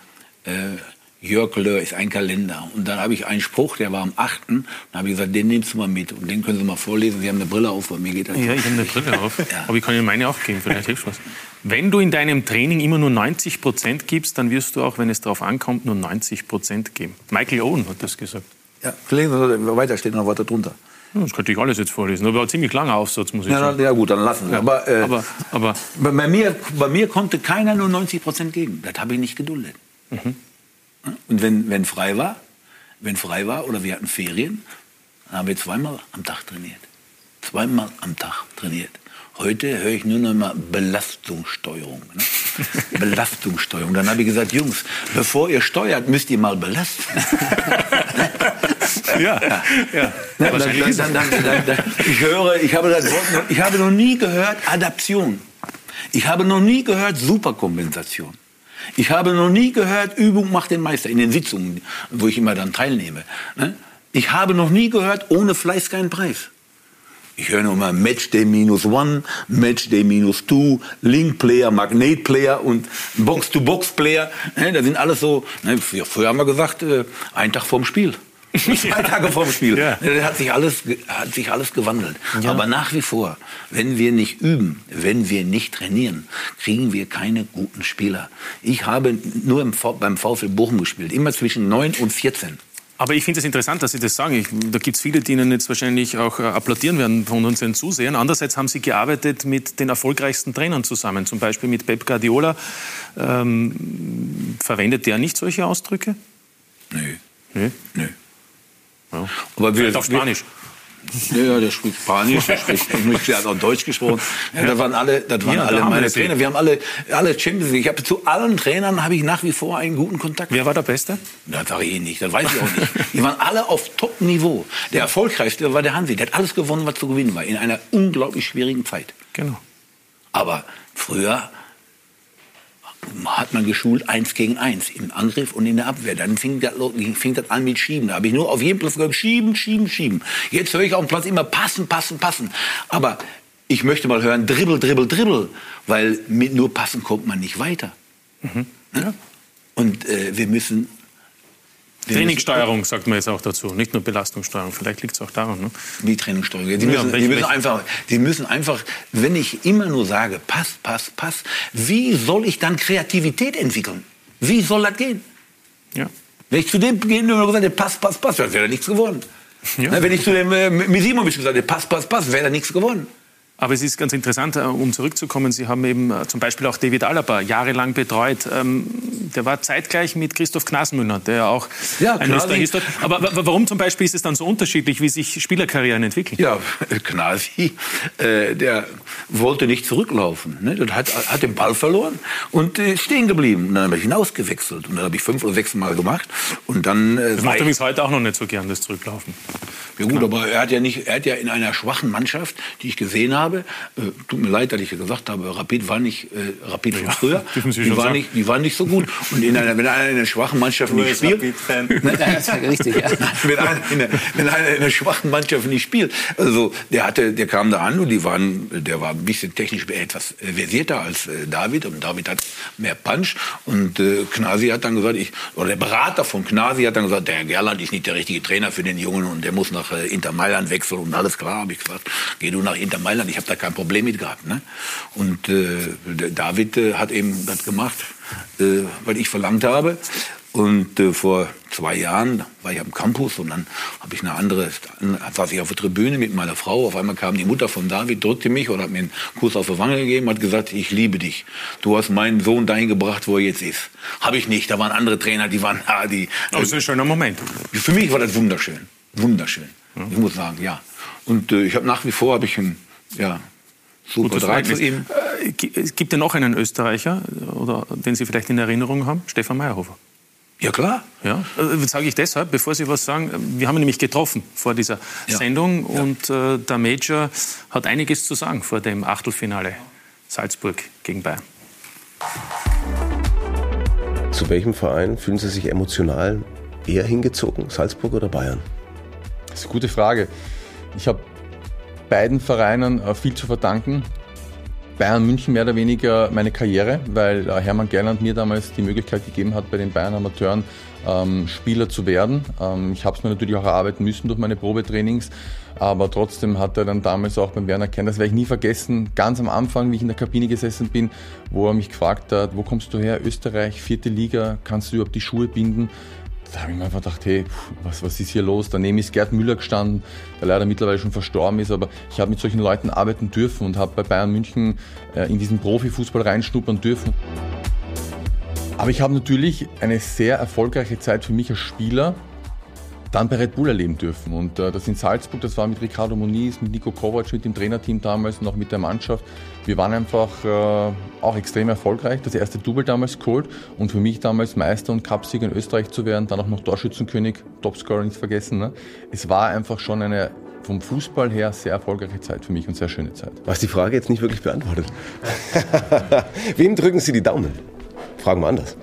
äh, Jörg Löhr, ist ein Kalender. Und dann habe ich einen Spruch, der war am 8. Dann habe ich gesagt, den nimmst du mal mit. Und den können Sie mal vorlesen. Sie haben eine Brille auf, bei mir geht das Ja, ich habe eine Brille auf. Aber ich kann Ihnen meine auch geben, vielleicht hilft was. Wenn du in deinem Training immer nur 90 Prozent gibst, dann wirst du auch, wenn es darauf ankommt, nur 90 Prozent geben. Michael Owen hat das gesagt. Ja, lesen Sie weiter, steht noch weiter drunter. Ja, Das könnte ich alles jetzt vorlesen, aber ein ziemlich langer Aufsatz, muss ich Ja, sagen. ja gut, dann lassen wir. Ja, Aber, äh, aber, aber bei, bei, mir, bei mir konnte keiner nur 90 Prozent geben. Das habe ich nicht geduldet. Mhm. Und wenn, wenn frei war, wenn frei war oder wir hatten Ferien, dann haben wir zweimal am Tag trainiert. Zweimal am Tag trainiert. Heute höre ich nur noch mal Belastungssteuerung. Ne? Belastungssteuerung. Dann habe ich gesagt, Jungs, bevor ihr steuert, müsst ihr mal belasten. ja, ja. Ne, dann, ist dann, dann, dann, ich höre, ich habe das Wort, ich habe noch nie gehört Adaption. Ich habe noch nie gehört Superkompensation. Ich habe noch nie gehört Übung macht den Meister in den Sitzungen, wo ich immer dann teilnehme. ne? Ich habe noch nie gehört ohne Fleiß keinen Preis. Ich höre nur mal Matchday minus one, Matchday minus two, Link Player, Magnet Player und Box to Box Player. Ne, Das sind alles so. Ne, früher haben wir gesagt, äh, ein Tag vorm Spiel. Zwei Tage vorm Spiel. Ja. Das hat sich alles, hat sich alles gewandelt. Aber nach wie vor, wenn wir nicht üben, wenn wir nicht trainieren, kriegen wir keine guten Spieler. Ich habe nur im beim VfL Bochum gespielt, immer zwischen 9 und 14. Aber ich finde es interessant, dass Sie das sagen. Ich, da gibt es viele, die Ihnen jetzt wahrscheinlich auch äh, applaudieren werden von unseren Zusehern. Andererseits haben Sie gearbeitet mit den erfolgreichsten Trainern zusammen, zum Beispiel mit Pep Guardiola. Ähm, verwendet der nicht solche Ausdrücke? Nee. Nee? Nee. Ja. Aber wir, auf Spanisch. Ja, der spricht Spanisch, der spricht, der hat auch Deutsch gesprochen. Ja, da waren alle, das waren Ja, da alle wir meine das Trainer. Wir haben alle, alle Champions League. Ich habe zu allen Trainern habe ich nach wie vor einen guten Kontakt. Wer war der Beste? Das sage ich Ihnen nicht, das weiß ich auch nicht. Die waren alle auf Top-Niveau. Der erfolgreichste war der Hansi. Der hat alles gewonnen, was zu gewinnen war, in einer unglaublich schwierigen Zeit. Genau. Aber früher hat man geschult eins gegen eins im Angriff und in der Abwehr. Dann fing das, fing das an mit Schieben. Da habe ich nur auf jedem Platz gehört, schieben, schieben, schieben. Jetzt höre ich auf dem Platz immer passen, passen, passen. Aber ich möchte mal hören, dribbel, dribbel, dribbel. Weil mit nur passen kommt man nicht weiter. Ne? Und äh, wir müssen... Trainingssteuerung sagt man jetzt auch dazu, nicht nur Belastungssteuerung. Vielleicht liegt es auch daran. Ne? Wie Trainingssteuerung. Die Ja, müssen, welche- die, müssen einfach, die müssen einfach, wenn ich immer nur sage, pass, pass, pass, wie soll ich dann Kreativität entwickeln? Wie soll das gehen? Ja. Wenn ich zu dem gehe und gesagt hätte, pass, pass, pass, dann wäre da nichts geworden. Ja. Wenn ich zu dem äh, Misimovic gesagt hätte, pass, pass, pass, wäre da nichts geworden. Aber es ist ganz interessant, äh, um zurückzukommen, Sie haben eben äh, zum Beispiel auch David Alaba jahrelang betreut. Ähm, Der war zeitgleich mit Christoph Knasmüller, der auch Ja, ein Knasi- Österreicher ist. Aber wa- warum zum Beispiel ist es dann so unterschiedlich, wie sich Spielerkarrieren entwickeln? Ja, Knasi, äh, der wollte nicht zurücklaufen. Ne? Der hat, hat den Ball verloren und äh, stehen geblieben. Und dann habe ich hinausgewechselt. Und dann habe ich fünf oder sechs Mal gemacht. Und dann äh, Das macht übrigens heute auch noch nicht so gern, das Zurücklaufen. Ja gut, aber er hat ja nicht, er hat ja in einer schwachen Mannschaft, die ich gesehen habe, äh, tut mir leid, dass ich ja gesagt habe, Rapid war nicht, äh, Rapid von früher, Sie die schon war sagen. nicht, die waren nicht so gut. Und in einer, wenn einer in einer schwachen Mannschaft Du nicht spielt, Ja, richtig, ja. wenn, einer in einer, wenn einer in einer schwachen Mannschaft nicht spielt, also der hatte, der kam da an und die waren, der war ein bisschen technisch etwas äh, versierter als äh, David. Und David hat mehr Punch. Und äh, Knasi hat dann gesagt, ich oder der Berater von Knasi hat dann gesagt, der Gerland ist nicht der richtige Trainer für den Jungen und der muss nach äh, Inter Mailand wechseln und alles klar, habe ich gesagt, geh du nach Inter Mailand, ich habe da kein Problem mit gehabt, ne? Und äh, David äh, hat eben das gemacht, äh, was ich verlangt habe. Und äh, vor zwei Jahren war ich am Campus und dann habe ich eine andere, saß ich auf der Tribüne mit meiner Frau. Auf einmal kam die Mutter von David, drückte mich und hat mir einen Kuss auf die Wange gegeben, hat gesagt, ich liebe dich. Du hast meinen Sohn dahin gebracht, wo er jetzt ist. Habe ich nicht. Da waren andere Trainer, die waren da, die. Aber es ist ein schöner Moment. Für mich war das wunderschön, wunderschön. Ich muss sagen, ja. Und äh, ich habe nach wie vor habe ich ein, ja, super zu Verhältnis. ihm. Äh, Es gibt ja noch einen Österreicher, oder, den Sie vielleicht in Erinnerung haben, Stefan Meyerhofer. Ja klar. Ja, äh, das sage ich deshalb, bevor Sie was sagen. äh, Wir haben ihn nämlich getroffen vor dieser Ja. Sendung und äh, der Major hat einiges zu sagen vor dem Achtelfinale Salzburg gegen Bayern. Zu welchem Verein fühlen Sie sich emotional eher hingezogen? Salzburg oder Bayern? Das ist eine gute Frage. Ich habe beiden Vereinen äh, viel zu verdanken. Bayern München mehr oder weniger meine Karriere, weil äh, Hermann Gerland mir damals die Möglichkeit gegeben hat, bei den Bayern Amateuren ähm, Spieler zu werden. Ähm, ich habe es mir natürlich auch erarbeiten müssen durch meine Probetrainings, aber trotzdem hat er dann damals auch beim Werner Kern, das werde ich nie vergessen, ganz am Anfang, wie ich in der Kabine gesessen bin, wo er mich gefragt hat, wo kommst du her? Österreich, vierte Liga, kannst du überhaupt die Schuhe binden? Da habe ich mir einfach gedacht, hey, was, was ist hier los? Daneben ist Gerd Müller gestanden, der leider mittlerweile schon verstorben ist, aber ich habe mit solchen Leuten arbeiten dürfen und habe bei Bayern München äh, in diesen Profifußball reinschnuppern dürfen. Aber ich habe natürlich eine sehr erfolgreiche Zeit für mich als Spieler dann bei Red Bull erleben dürfen. Und äh, das in Salzburg, das war mit Ricardo Moniz, mit Nico Kovac, mit dem Trainerteam damals und auch mit der Mannschaft. Wir waren einfach äh, auch extrem erfolgreich. Das erste Double damals geholt und für mich damals Meister und Cupsieger in Österreich zu werden, dann auch noch Torschützenkönig, Topscorer nicht vergessen. Ne? Es war einfach schon eine vom Fußball her sehr erfolgreiche Zeit für mich und sehr schöne Zeit. Was die Frage jetzt nicht wirklich beantwortet. Wem drücken Sie die Daumen? Fragen wir anders.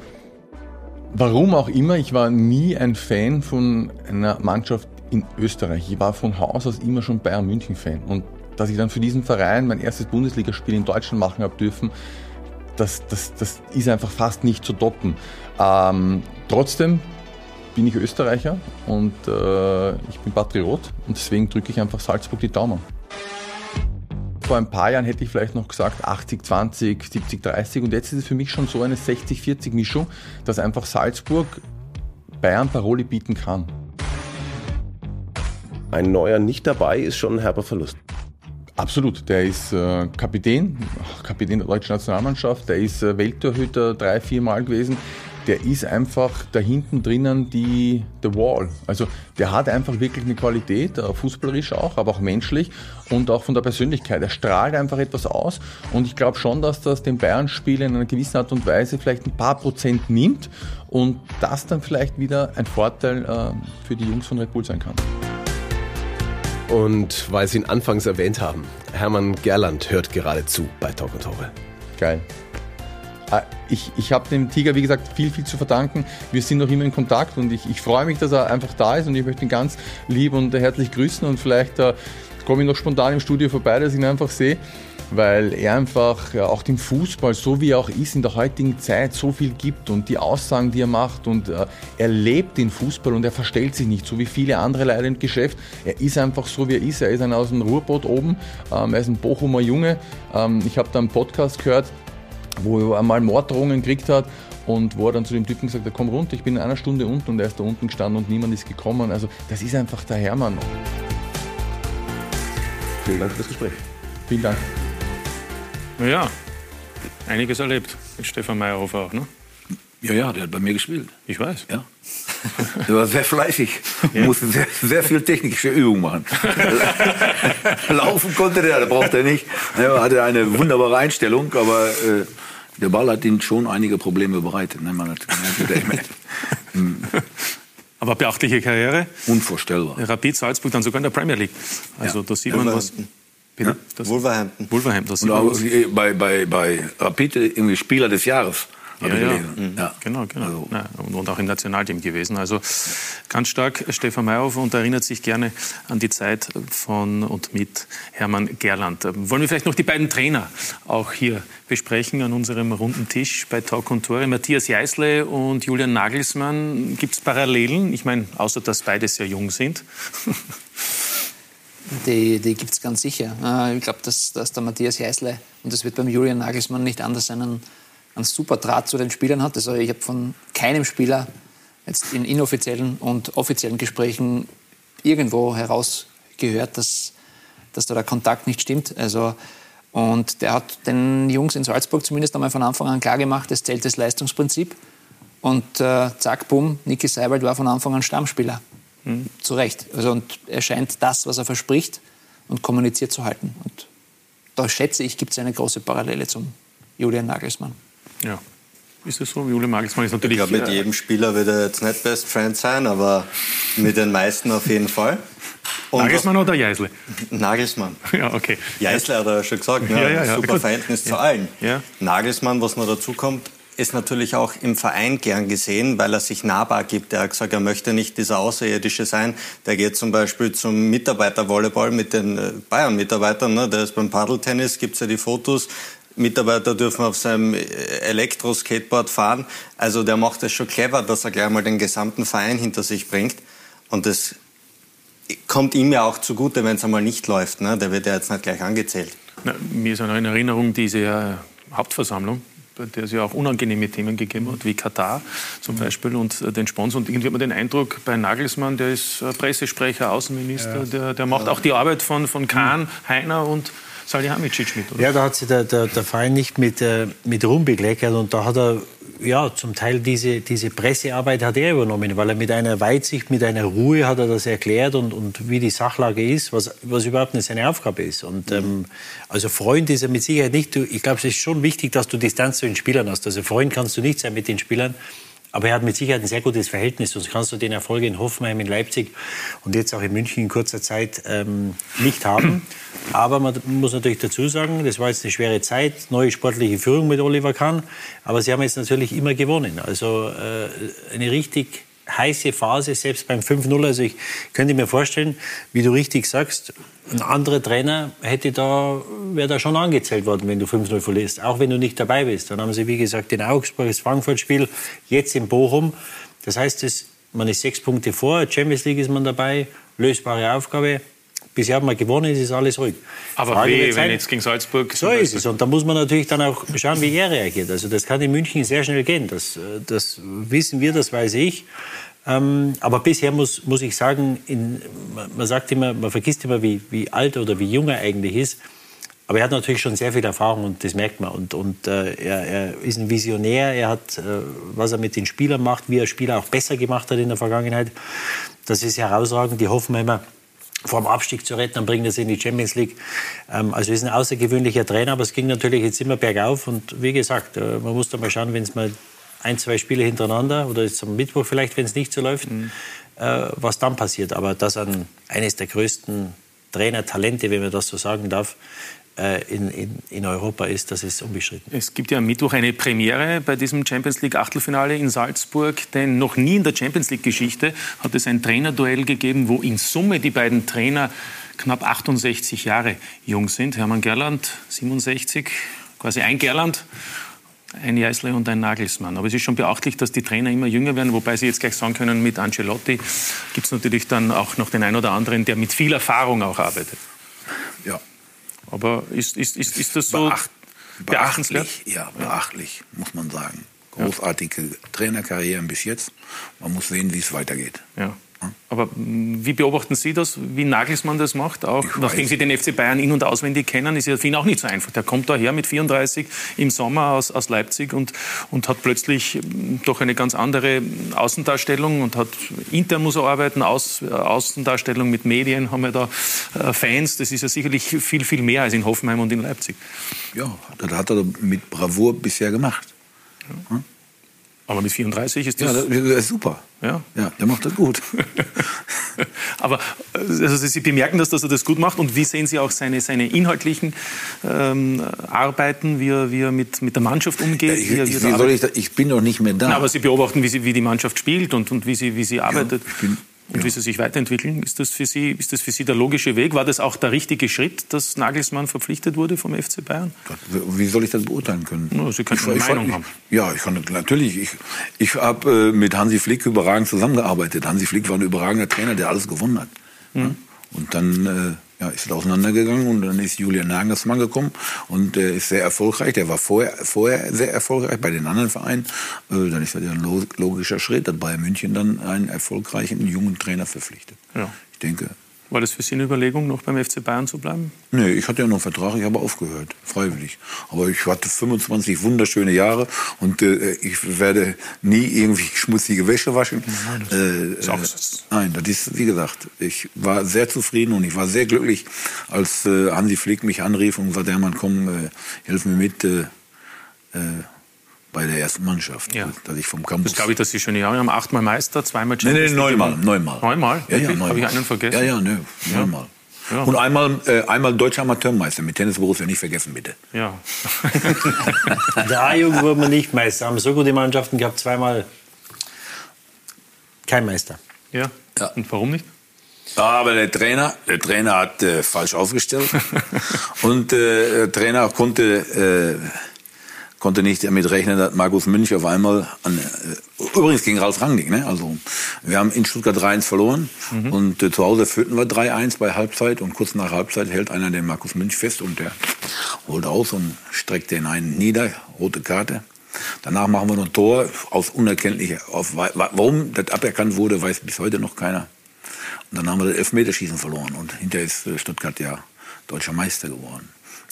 Warum auch immer, ich war nie ein Fan von einer Mannschaft in Österreich. Ich war von Haus aus immer schon Bayern München Fan. Und dass ich dann für diesen Verein mein erstes Bundesligaspiel in Deutschland machen habe dürfen, das, das, das ist einfach fast nicht zu toppen. Ähm, trotzdem bin ich Österreicher und äh, ich bin Patriot und deswegen drücke ich einfach Salzburg die Daumen. Vor ein paar Jahren hätte ich vielleicht noch gesagt 80, 20, 70, 30 und jetzt ist es für mich schon so eine 60, 40 Mischung, dass einfach Salzburg Bayern Paroli bieten kann. ein neuer nicht dabei ist schon ein herber Verlust. Absolut, der ist äh, Kapitän, Kapitän der deutschen Nationalmannschaft, der ist äh, Welttorhüter drei, vier Mal gewesen. Der ist einfach da hinten drinnen die the Wall. Also der hat einfach wirklich eine Qualität, äh, fußballerisch auch, aber auch menschlich und auch von der Persönlichkeit. Er strahlt einfach etwas aus und ich glaube schon, dass das den Bayern-Spiel in einer gewissen Art und Weise vielleicht ein paar Prozent nimmt und das dann vielleicht wieder ein Vorteil äh, für die Jungs von Red Bull sein kann. Und weil Sie ihn anfangs erwähnt haben, Hermann Gerland hört gerade zu bei Talk und Tore. Geil. Ah, ich, ich habe dem Tiger, wie gesagt, viel, viel zu verdanken. Wir sind noch immer in Kontakt und ich, ich freue mich, dass er einfach da ist und ich möchte ihn ganz lieb und herzlich grüßen und vielleicht äh, komme ich noch spontan im Studio vorbei, dass ich ihn einfach sehe weil er einfach auch dem Fußball, so wie er auch ist in der heutigen Zeit, so viel gibt und die Aussagen, die er macht und äh, er lebt den Fußball und er verstellt sich nicht, so wie viele andere leider im Geschäft. Er ist einfach so, wie er ist. Er ist ein aus dem Ruhrboot oben, ähm, er ist ein Bochumer Junge. Ähm, ich habe da einen Podcast gehört, wo er einmal Morddrohungen gekriegt hat und wo er dann zu dem Typen gesagt hat, komm runter, ich bin in einer Stunde unten und er ist da unten gestanden und niemand ist gekommen. Also das ist einfach der Hermann. Vielen Dank für das Gespräch. Vielen Dank. Naja, einiges erlebt mit Stefan Meyerhofer auch, ne? Ja, ja, der hat bei mir gespielt. Ich weiß. Ja. Der war sehr fleißig. Ja. Musste sehr, sehr viel technische Übungen machen. Laufen konnte der, da brauchte er nicht. Er hatte eine wunderbare Einstellung, aber äh, der Ball hat ihm schon einige Probleme bereitet. Ne? Man hat, aber beachtliche Karriere. Unvorstellbar. Rapid Salzburg dann sogar in der Premier League. Also Ja. da sieht man was. Bitte? Ja? Das- Wolverhampton. Wolverhampton, das Und auch bei, bei, bei Rapid irgendwie Spieler des Jahres. Ja, ja. Mhm. Genau, genau. Ja, und, und auch im Nationalteam gewesen. Also ganz stark Stefan Meyerhofer und erinnert sich gerne an die Zeit von und mit Hermann Gerland. Wollen wir vielleicht noch die beiden Trainer auch hier besprechen an unserem runden Tisch bei Talk und Tore? Matthias Jeißle und Julian Nagelsmann. Gibt es Parallelen? Ich meine, außer dass beide sehr jung sind. Die, die gibt es ganz sicher. Äh, Ich glaube, dass, dass der Matthias Heißle, und das wird beim Julian Nagelsmann nicht anders sein, einen, einen super Draht zu den Spielern hat. Also ich habe von keinem Spieler jetzt in inoffiziellen und offiziellen Gesprächen irgendwo herausgehört, dass, dass da der Kontakt nicht stimmt. Also, und der hat den Jungs in Salzburg zumindest einmal von Anfang an klar gemacht, es zählt das Leistungsprinzip. Und äh, zack, bumm, Niki Seiwald war von Anfang an Stammspieler. Zu Recht. Also, und er scheint das, was er verspricht und kommuniziert zu halten. Und da schätze ich, gibt es eine große Parallele zum Julian Nagelsmann. Ja. Ist es so? Julian Nagelsmann ist natürlich. Ich glaube, mit jedem Spieler wird er jetzt nicht Best Friend sein, aber mit den meisten auf jeden Fall. Und Nagelsmann oder Jeißle? Nagelsmann. Ja, okay. Jeißle hat er ja schon gesagt, ne? Ja, ja, ja. super Gut. Verhältnis zu allen. Ja. Nagelsmann, was noch dazu kommt, ist natürlich auch im Verein gern gesehen, weil er sich nahbar gibt. Er hat gesagt, er möchte nicht dieser Außerirdische sein. Der geht zum Beispiel zum Mitarbeitervolleyball mit den äh, Bayern-Mitarbeitern. Ne? Der ist beim Paddeltennis, gibt's ja die Fotos. Mitarbeiter dürfen auf seinem äh, Elektro-Skateboard fahren. Also der macht es schon clever, dass er gleich mal den gesamten Verein hinter sich bringt. Und das kommt ihm ja auch zugute, wenn es einmal nicht läuft. Ne? Der wird ja jetzt nicht gleich angezählt. Na, mir ist noch in Erinnerung diese äh, Hauptversammlung, bei der es ja auch unangenehme Themen gegeben hat, wie Katar zum Beispiel und äh, den Sponsor. Und irgendwie hat man den Eindruck, bei Nagelsmann, der ist äh, Pressesprecher, Außenminister, der, der macht auch die Arbeit von, von Kahn, Heiner und Salihamidzic mit. Oder? Ja, da hat sich der, der, der Verein nicht mit, äh, mit Ruhm bekleckert und da hat er ja, zum Teil diese, diese Pressearbeit hat er übernommen, weil er mit einer Weitsicht, mit einer Ruhe hat er das erklärt und, und wie die Sachlage ist, was, was überhaupt nicht seine Aufgabe ist. Und ähm, also Freund ist er mit Sicherheit nicht. Du, ich glaube, es ist schon wichtig, dass du Distanz zu den Spielern hast. Also Freund kannst du nicht sein mit den Spielern. Aber er hat mit Sicherheit ein sehr gutes Verhältnis. Sonst kannst du den Erfolg in Hoffenheim, in Leipzig und jetzt auch in München in kurzer Zeit ähm, nicht haben. Aber man muss natürlich dazu sagen, das war jetzt eine schwere Zeit, neue sportliche Führung mit Oliver Kahn. Aber sie haben jetzt natürlich immer gewonnen. Also äh, eine richtig heiße Phase, selbst beim 5-0. Also ich könnte mir vorstellen, wie du richtig sagst, ein anderer Trainer hätte da, wäre da schon angezählt worden, wenn du 5-0 verlierst, auch wenn du nicht dabei bist. Dann haben sie, wie gesagt, den Augsburg, das Frankfurt-Spiel, jetzt in Bochum. Das heißt, das, man ist sechs Punkte vor, Champions League ist man dabei, lösbare Aufgabe. Bisher hat man gewonnen, es ist alles ruhig. Aber Frage weh, wenn jetzt gegen Salzburg. So ist es. Und da muss man natürlich dann auch schauen, wie er reagiert. Also das kann in München sehr schnell gehen. Das, äh, das wissen wir, das weiß ich. Ähm, aber bisher muss, muss ich sagen, in, man sagt immer, man vergisst immer, wie, wie alt oder wie jung er eigentlich ist. Aber er hat natürlich schon sehr viel Erfahrung und das merkt man. Und, und äh, er, er, ist ein Visionär. Er hat, äh, was er mit den Spielern macht, wie er Spieler auch besser gemacht hat in der Vergangenheit. Das ist herausragend. Die hoffen wir immer, vor dem Abstieg zu retten, dann bringen das in die Champions League. Ähm, also ist ein außergewöhnlicher Trainer, aber es ging natürlich jetzt immer bergauf. Und wie gesagt, äh, man muss da mal schauen, wenn es mal ein, zwei Spiele hintereinander oder jetzt am Mittwoch vielleicht, wenn es nicht so läuft, mhm. äh, was dann passiert. Aber das an eines der größten Trainertalente, wenn man das so sagen darf, in, in, in, Europa ist, das ist unbestritten. Es gibt ja am Mittwoch eine Premiere bei diesem Champions League Achtelfinale in Salzburg, denn noch nie in der Champions League Geschichte hat es ein Trainerduell gegeben, wo in Summe die beiden Trainer knapp 68 Jahre jung sind. Hermann Gerland 67, quasi ein Gerland ein Jeißle und ein Nagelsmann. Aber es ist schon beachtlich, dass die Trainer immer jünger werden, wobei Sie jetzt gleich sagen können, mit Ancelotti gibt es natürlich dann auch noch den einen oder anderen, der mit viel Erfahrung auch arbeitet. Ja, aber ist, ist, ist, ist das so Beacht, beachtlich? Ja, beachtlich, muss man sagen. Großartige Trainerkarrieren bis jetzt. Man muss sehen, wie es weitergeht. Ja. Aber wie beobachten Sie das, wie Nagelsmann das macht? Auch nachdem Sie den FC Bayern in- und auswendig kennen, ist ja für ihn auch nicht so einfach. Der kommt daher mit 34 im Sommer aus, aus Leipzig und, und hat plötzlich hm, doch eine ganz andere Außendarstellung und hat intern muss er arbeiten, Aus, Außendarstellung mit Medien, haben wir da äh, Fans. Das ist ja sicherlich viel, viel mehr als in Hoffenheim und in Leipzig. Ja, das hat er mit Bravour bisher gemacht. Ja. Aber mit 34 ist das... Ja, das ist super. Ja, ja der macht das gut. Aber also Sie bemerken das, dass er das gut macht. Und wie sehen Sie auch seine, seine inhaltlichen ähm, Arbeiten, wie er, wie er mit, mit der Mannschaft umgeht? Ja, ich, wie er, wie wie soll ich, da, ich bin doch nicht mehr da. Na, aber Sie beobachten, wie, sie, wie die Mannschaft spielt und, und wie, sie, wie sie arbeitet. Ja, ich bin, und ja. wie sie sich weiterentwickeln. Ist das, für Sie, ist das für Sie der logische Weg? War das auch der richtige Schritt, dass Nagelsmann verpflichtet wurde vom FC Bayern? Wie soll ich das beurteilen können? No, Sie können eine Meinung haben. Ja, ich kann natürlich. Ich, ich habe äh, mit Hansi Flick überragend zusammengearbeitet. Hansi Flick war ein überragender Trainer, der alles gewonnen hat. Mhm. Und dann äh, ja, ist es auseinandergegangen und dann ist Julian Nagelsmann gekommen und äh, ist sehr erfolgreich. Der war vorher, vorher sehr erfolgreich bei den anderen Vereinen. Äh, dann ist das ja ein logischer Schritt, dass Bayern München dann einen erfolgreichen jungen Trainer verpflichtet. Ja. Ich denke, war das für Sie eine Überlegung, noch beim FC Bayern zu bleiben? Nee, ich hatte ja noch einen Vertrag, ich habe aufgehört, freiwillig. Aber ich hatte 25 wunderschöne Jahre und äh, ich werde nie irgendwie schmutzige Wäsche waschen. Nein, das äh, ist auch äh, nein, das ist, wie gesagt, ich war sehr zufrieden und ich war sehr glücklich, als äh, Hansi Flick mich anrief und sagte, Hermann, komm, äh, hilf mir mit. Äh, äh bei der ersten Mannschaft, ja. dass ich vom Campus. Das glaube ich, dass Sie schon Jahre haben. Achtmal Meister, zweimal Champions League. Nee, nee, neunmal, neunmal. Neunmal? Ja, ja, neunmal. Habe ich einen vergessen? Ja, ja, ne, neunmal. Ja. Und einmal, äh, einmal deutscher Amateurmeister mit Tennis Borussia, nicht vergessen, bitte. Ja. der A-Jugend wurde man nicht Meister. Haben so gute Mannschaften gehabt, zweimal kein Meister. Ja. ja. Und warum nicht? Aber der Trainer, der Trainer hat äh, falsch aufgestellt. und äh, der Trainer konnte äh, konnte nicht damit rechnen, dass Markus Münch auf einmal an, äh, übrigens gegen Ralf Rangnick, ne? Also wir haben in Stuttgart 3-1 verloren mhm. und äh, zu Hause führten wir 3-1 bei Halbzeit und kurz nach Halbzeit hält einer den Markus Münch fest und der holt aus und streckt den einen nieder, rote Karte. Danach machen wir noch ein Tor aus unerkenntlicher, auf, warum das aberkannt wurde, weiß bis heute noch keiner. Und dann haben wir das Elfmeterschießen verloren und hinterher ist äh, Stuttgart ja deutscher Meister geworden.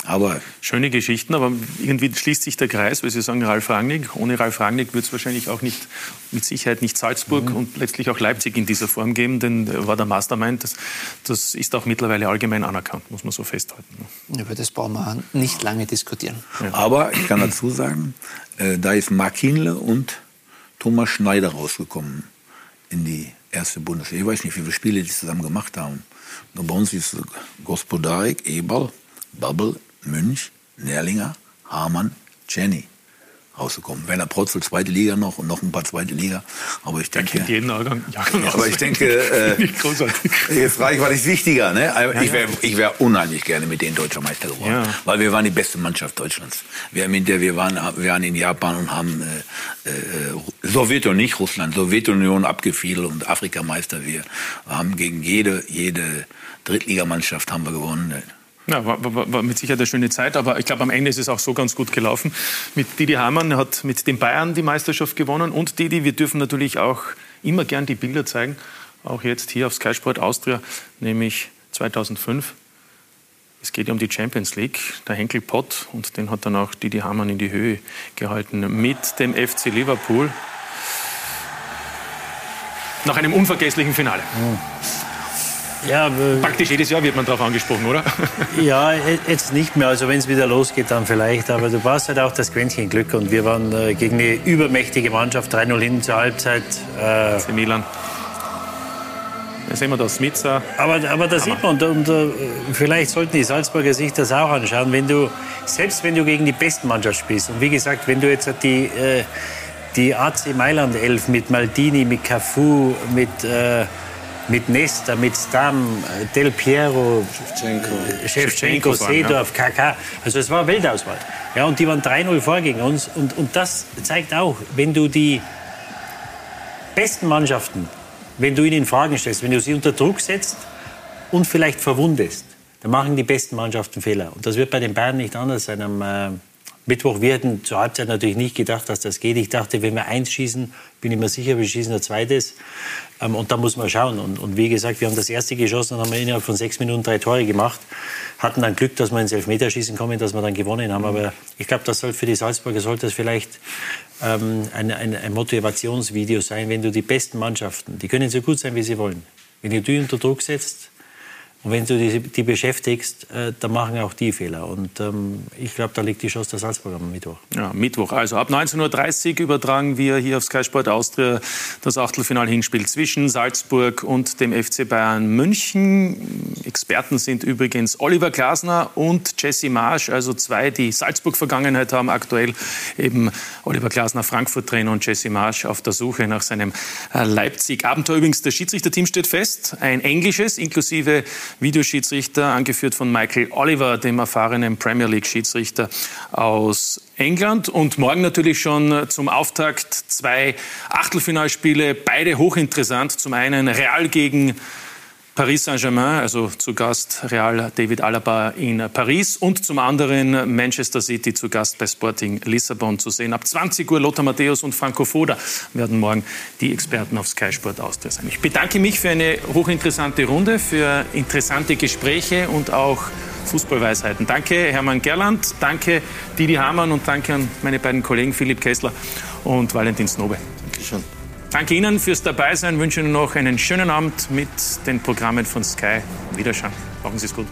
Aber Schöne Geschichten, aber irgendwie schließt sich der Kreis, weil Sie sagen Ralf Rangnick. Ohne Ralf Rangnick wird es wahrscheinlich auch nicht, mit Sicherheit nicht Salzburg mhm. und letztlich auch Leipzig in dieser Form geben, denn er war der Mastermind. Das, das ist auch mittlerweile allgemein anerkannt, muss man so festhalten. Über das brauchen wir nicht lange diskutieren. Ja. Aber ich kann dazu sagen, äh, da ist Mark Hinle und Thomas Schneider rausgekommen in die erste Bundesliga. Ich weiß nicht, wie viele Spiele die zusammen gemacht haben. Bei uns ist Gospodarik, Eberl, Bubble, Münch, Nerlinger, Hamann, Jenny rausgekommen. Werner Protzel, zweite Liga noch und noch ein paar zweite Liga. Aber ich denke. Kennt jeden Jahrgang. Jahrgang aber ich denke, äh, jetzt frage ich, was ist wichtiger? Ne? Ich wäre ich wär unheimlich gerne mit denen deutscher Meister geworden. Ja. Weil wir waren die beste Mannschaft Deutschlands. Wir, haben in der, wir, waren, wir waren in Japan und haben äh, äh, Sowjetunion, nicht Russland, Sowjetunion abgefiedelt und Afrikameister. Wir haben gegen jede, jede Drittligamannschaft haben wir gewonnen. Ja, war, war, war, mit Sicherheit eine schöne Zeit, aber ich glaube, am Ende ist es auch so ganz gut gelaufen. Mit Didi Hamann hat mit den Bayern die Meisterschaft gewonnen und Didi, wir dürfen natürlich auch immer gern die Bilder zeigen, auch jetzt hier auf Sky Sport Austria, nämlich 2005. Es geht ja um die Champions League. Der Henkel Pott, und den hat dann auch Didi Hamann in die Höhe gehalten, mit dem FC Liverpool. Nach einem unvergesslichen Finale. Ja, Praktisch jedes Jahr wird man darauf angesprochen, oder? Ja, jetzt nicht mehr. Also wenn es wieder losgeht, dann vielleicht. Aber du brauchst halt auch das Quäntchen Glück. Und wir waren äh, gegen eine übermächtige Mannschaft, 3-0 hin zur Halbzeit. Äh, AC Milan. Da sehen wir da Smitzer. Aber, aber da sieht man, und, und äh, vielleicht sollten die Salzburger sich das auch anschauen, wenn du, selbst wenn du gegen die besten Mannschaft spielst, und wie gesagt, wenn du jetzt die, äh, die AC Mailand 11 mit Maldini, mit Cafu, mit, äh, mit Nesta, mit Stam, Del Piero, Shevchenko, Shevchenko Seedorf, KK, also es war Weltauswahl. Ja, und die waren 3-0 vor gegen uns und, und das zeigt auch, wenn du die besten Mannschaften wenn du ihnen Fragen stellst, wenn du sie unter Druck setzt und vielleicht verwundest, dann machen die besten Mannschaften Fehler. Und das wird bei den Bayern nicht anders sein. Am äh, Mittwoch, wir hatten zur Halbzeit natürlich nicht gedacht, dass das geht. Ich dachte, wenn wir eins schießen, bin ich mir sicher, wir schießen ein zweites. Ähm, und da muss man schauen. Und, und, wie gesagt, wir haben das erste geschossen und haben innerhalb von sechs Minuten drei Tore gemacht. Hatten dann Glück, dass wir ins Elfmeterschießen kommen, dass wir dann gewonnen haben. Aber ich glaube, das soll für die Salzburger sollte das vielleicht ähm, ein, ein, ein Motivationsvideo sein, wenn du die besten Mannschaften, die können so gut sein, wie sie wollen, wenn du die unter Druck setzt, und wenn du die, die beschäftigst, äh, dann machen auch die Fehler. Und ähm, ich glaube, da liegt die Chance der Salzburg am Mittwoch. Ja, Mittwoch. Also ab 19.30 Uhr übertragen wir hier auf Sky Sport Austria das Achtelfinal-Hinspiel zwischen Salzburg und dem FC Bayern München. Experten sind übrigens Oliver Glasner und Jesse Marsch, also zwei, die Salzburg-Vergangenheit haben. Aktuell eben Oliver Glasner, Frankfurt-Trainer und Jesse Marsch auf der Suche nach seinem äh, Leipzig-Abenteuer. Übrigens, das Schiedsrichterteam steht fest. Ein englisches, inklusive Videoschiedsrichter, angeführt von Michael Oliver, dem erfahrenen Premier League-Schiedsrichter aus England. Und morgen natürlich schon zum Auftakt zwei Achtelfinalspiele, beide hochinteressant. Zum einen Real gegen Paris Saint-Germain, also zu Gast Real David Alaba in Paris und zum anderen Manchester City zu Gast bei Sporting Lissabon zu sehen. Ab 20 Uhr Lothar Matthäus und Franco Foda werden morgen die Experten auf Sky Sport Austria sein. Ich bedanke mich für eine hochinteressante Runde, für interessante Gespräche und auch Fußballweisheiten. Danke Hermann Gerland, danke Didi Hamann und danke an meine beiden Kollegen Philipp Kessler und Valentin Snobe. Dankeschön. Danke Ihnen fürs Dabeisein. Wünsche Ihnen noch einen schönen Abend mit den Programmen von Sky. Wiederschauen. Machen Sie es gut.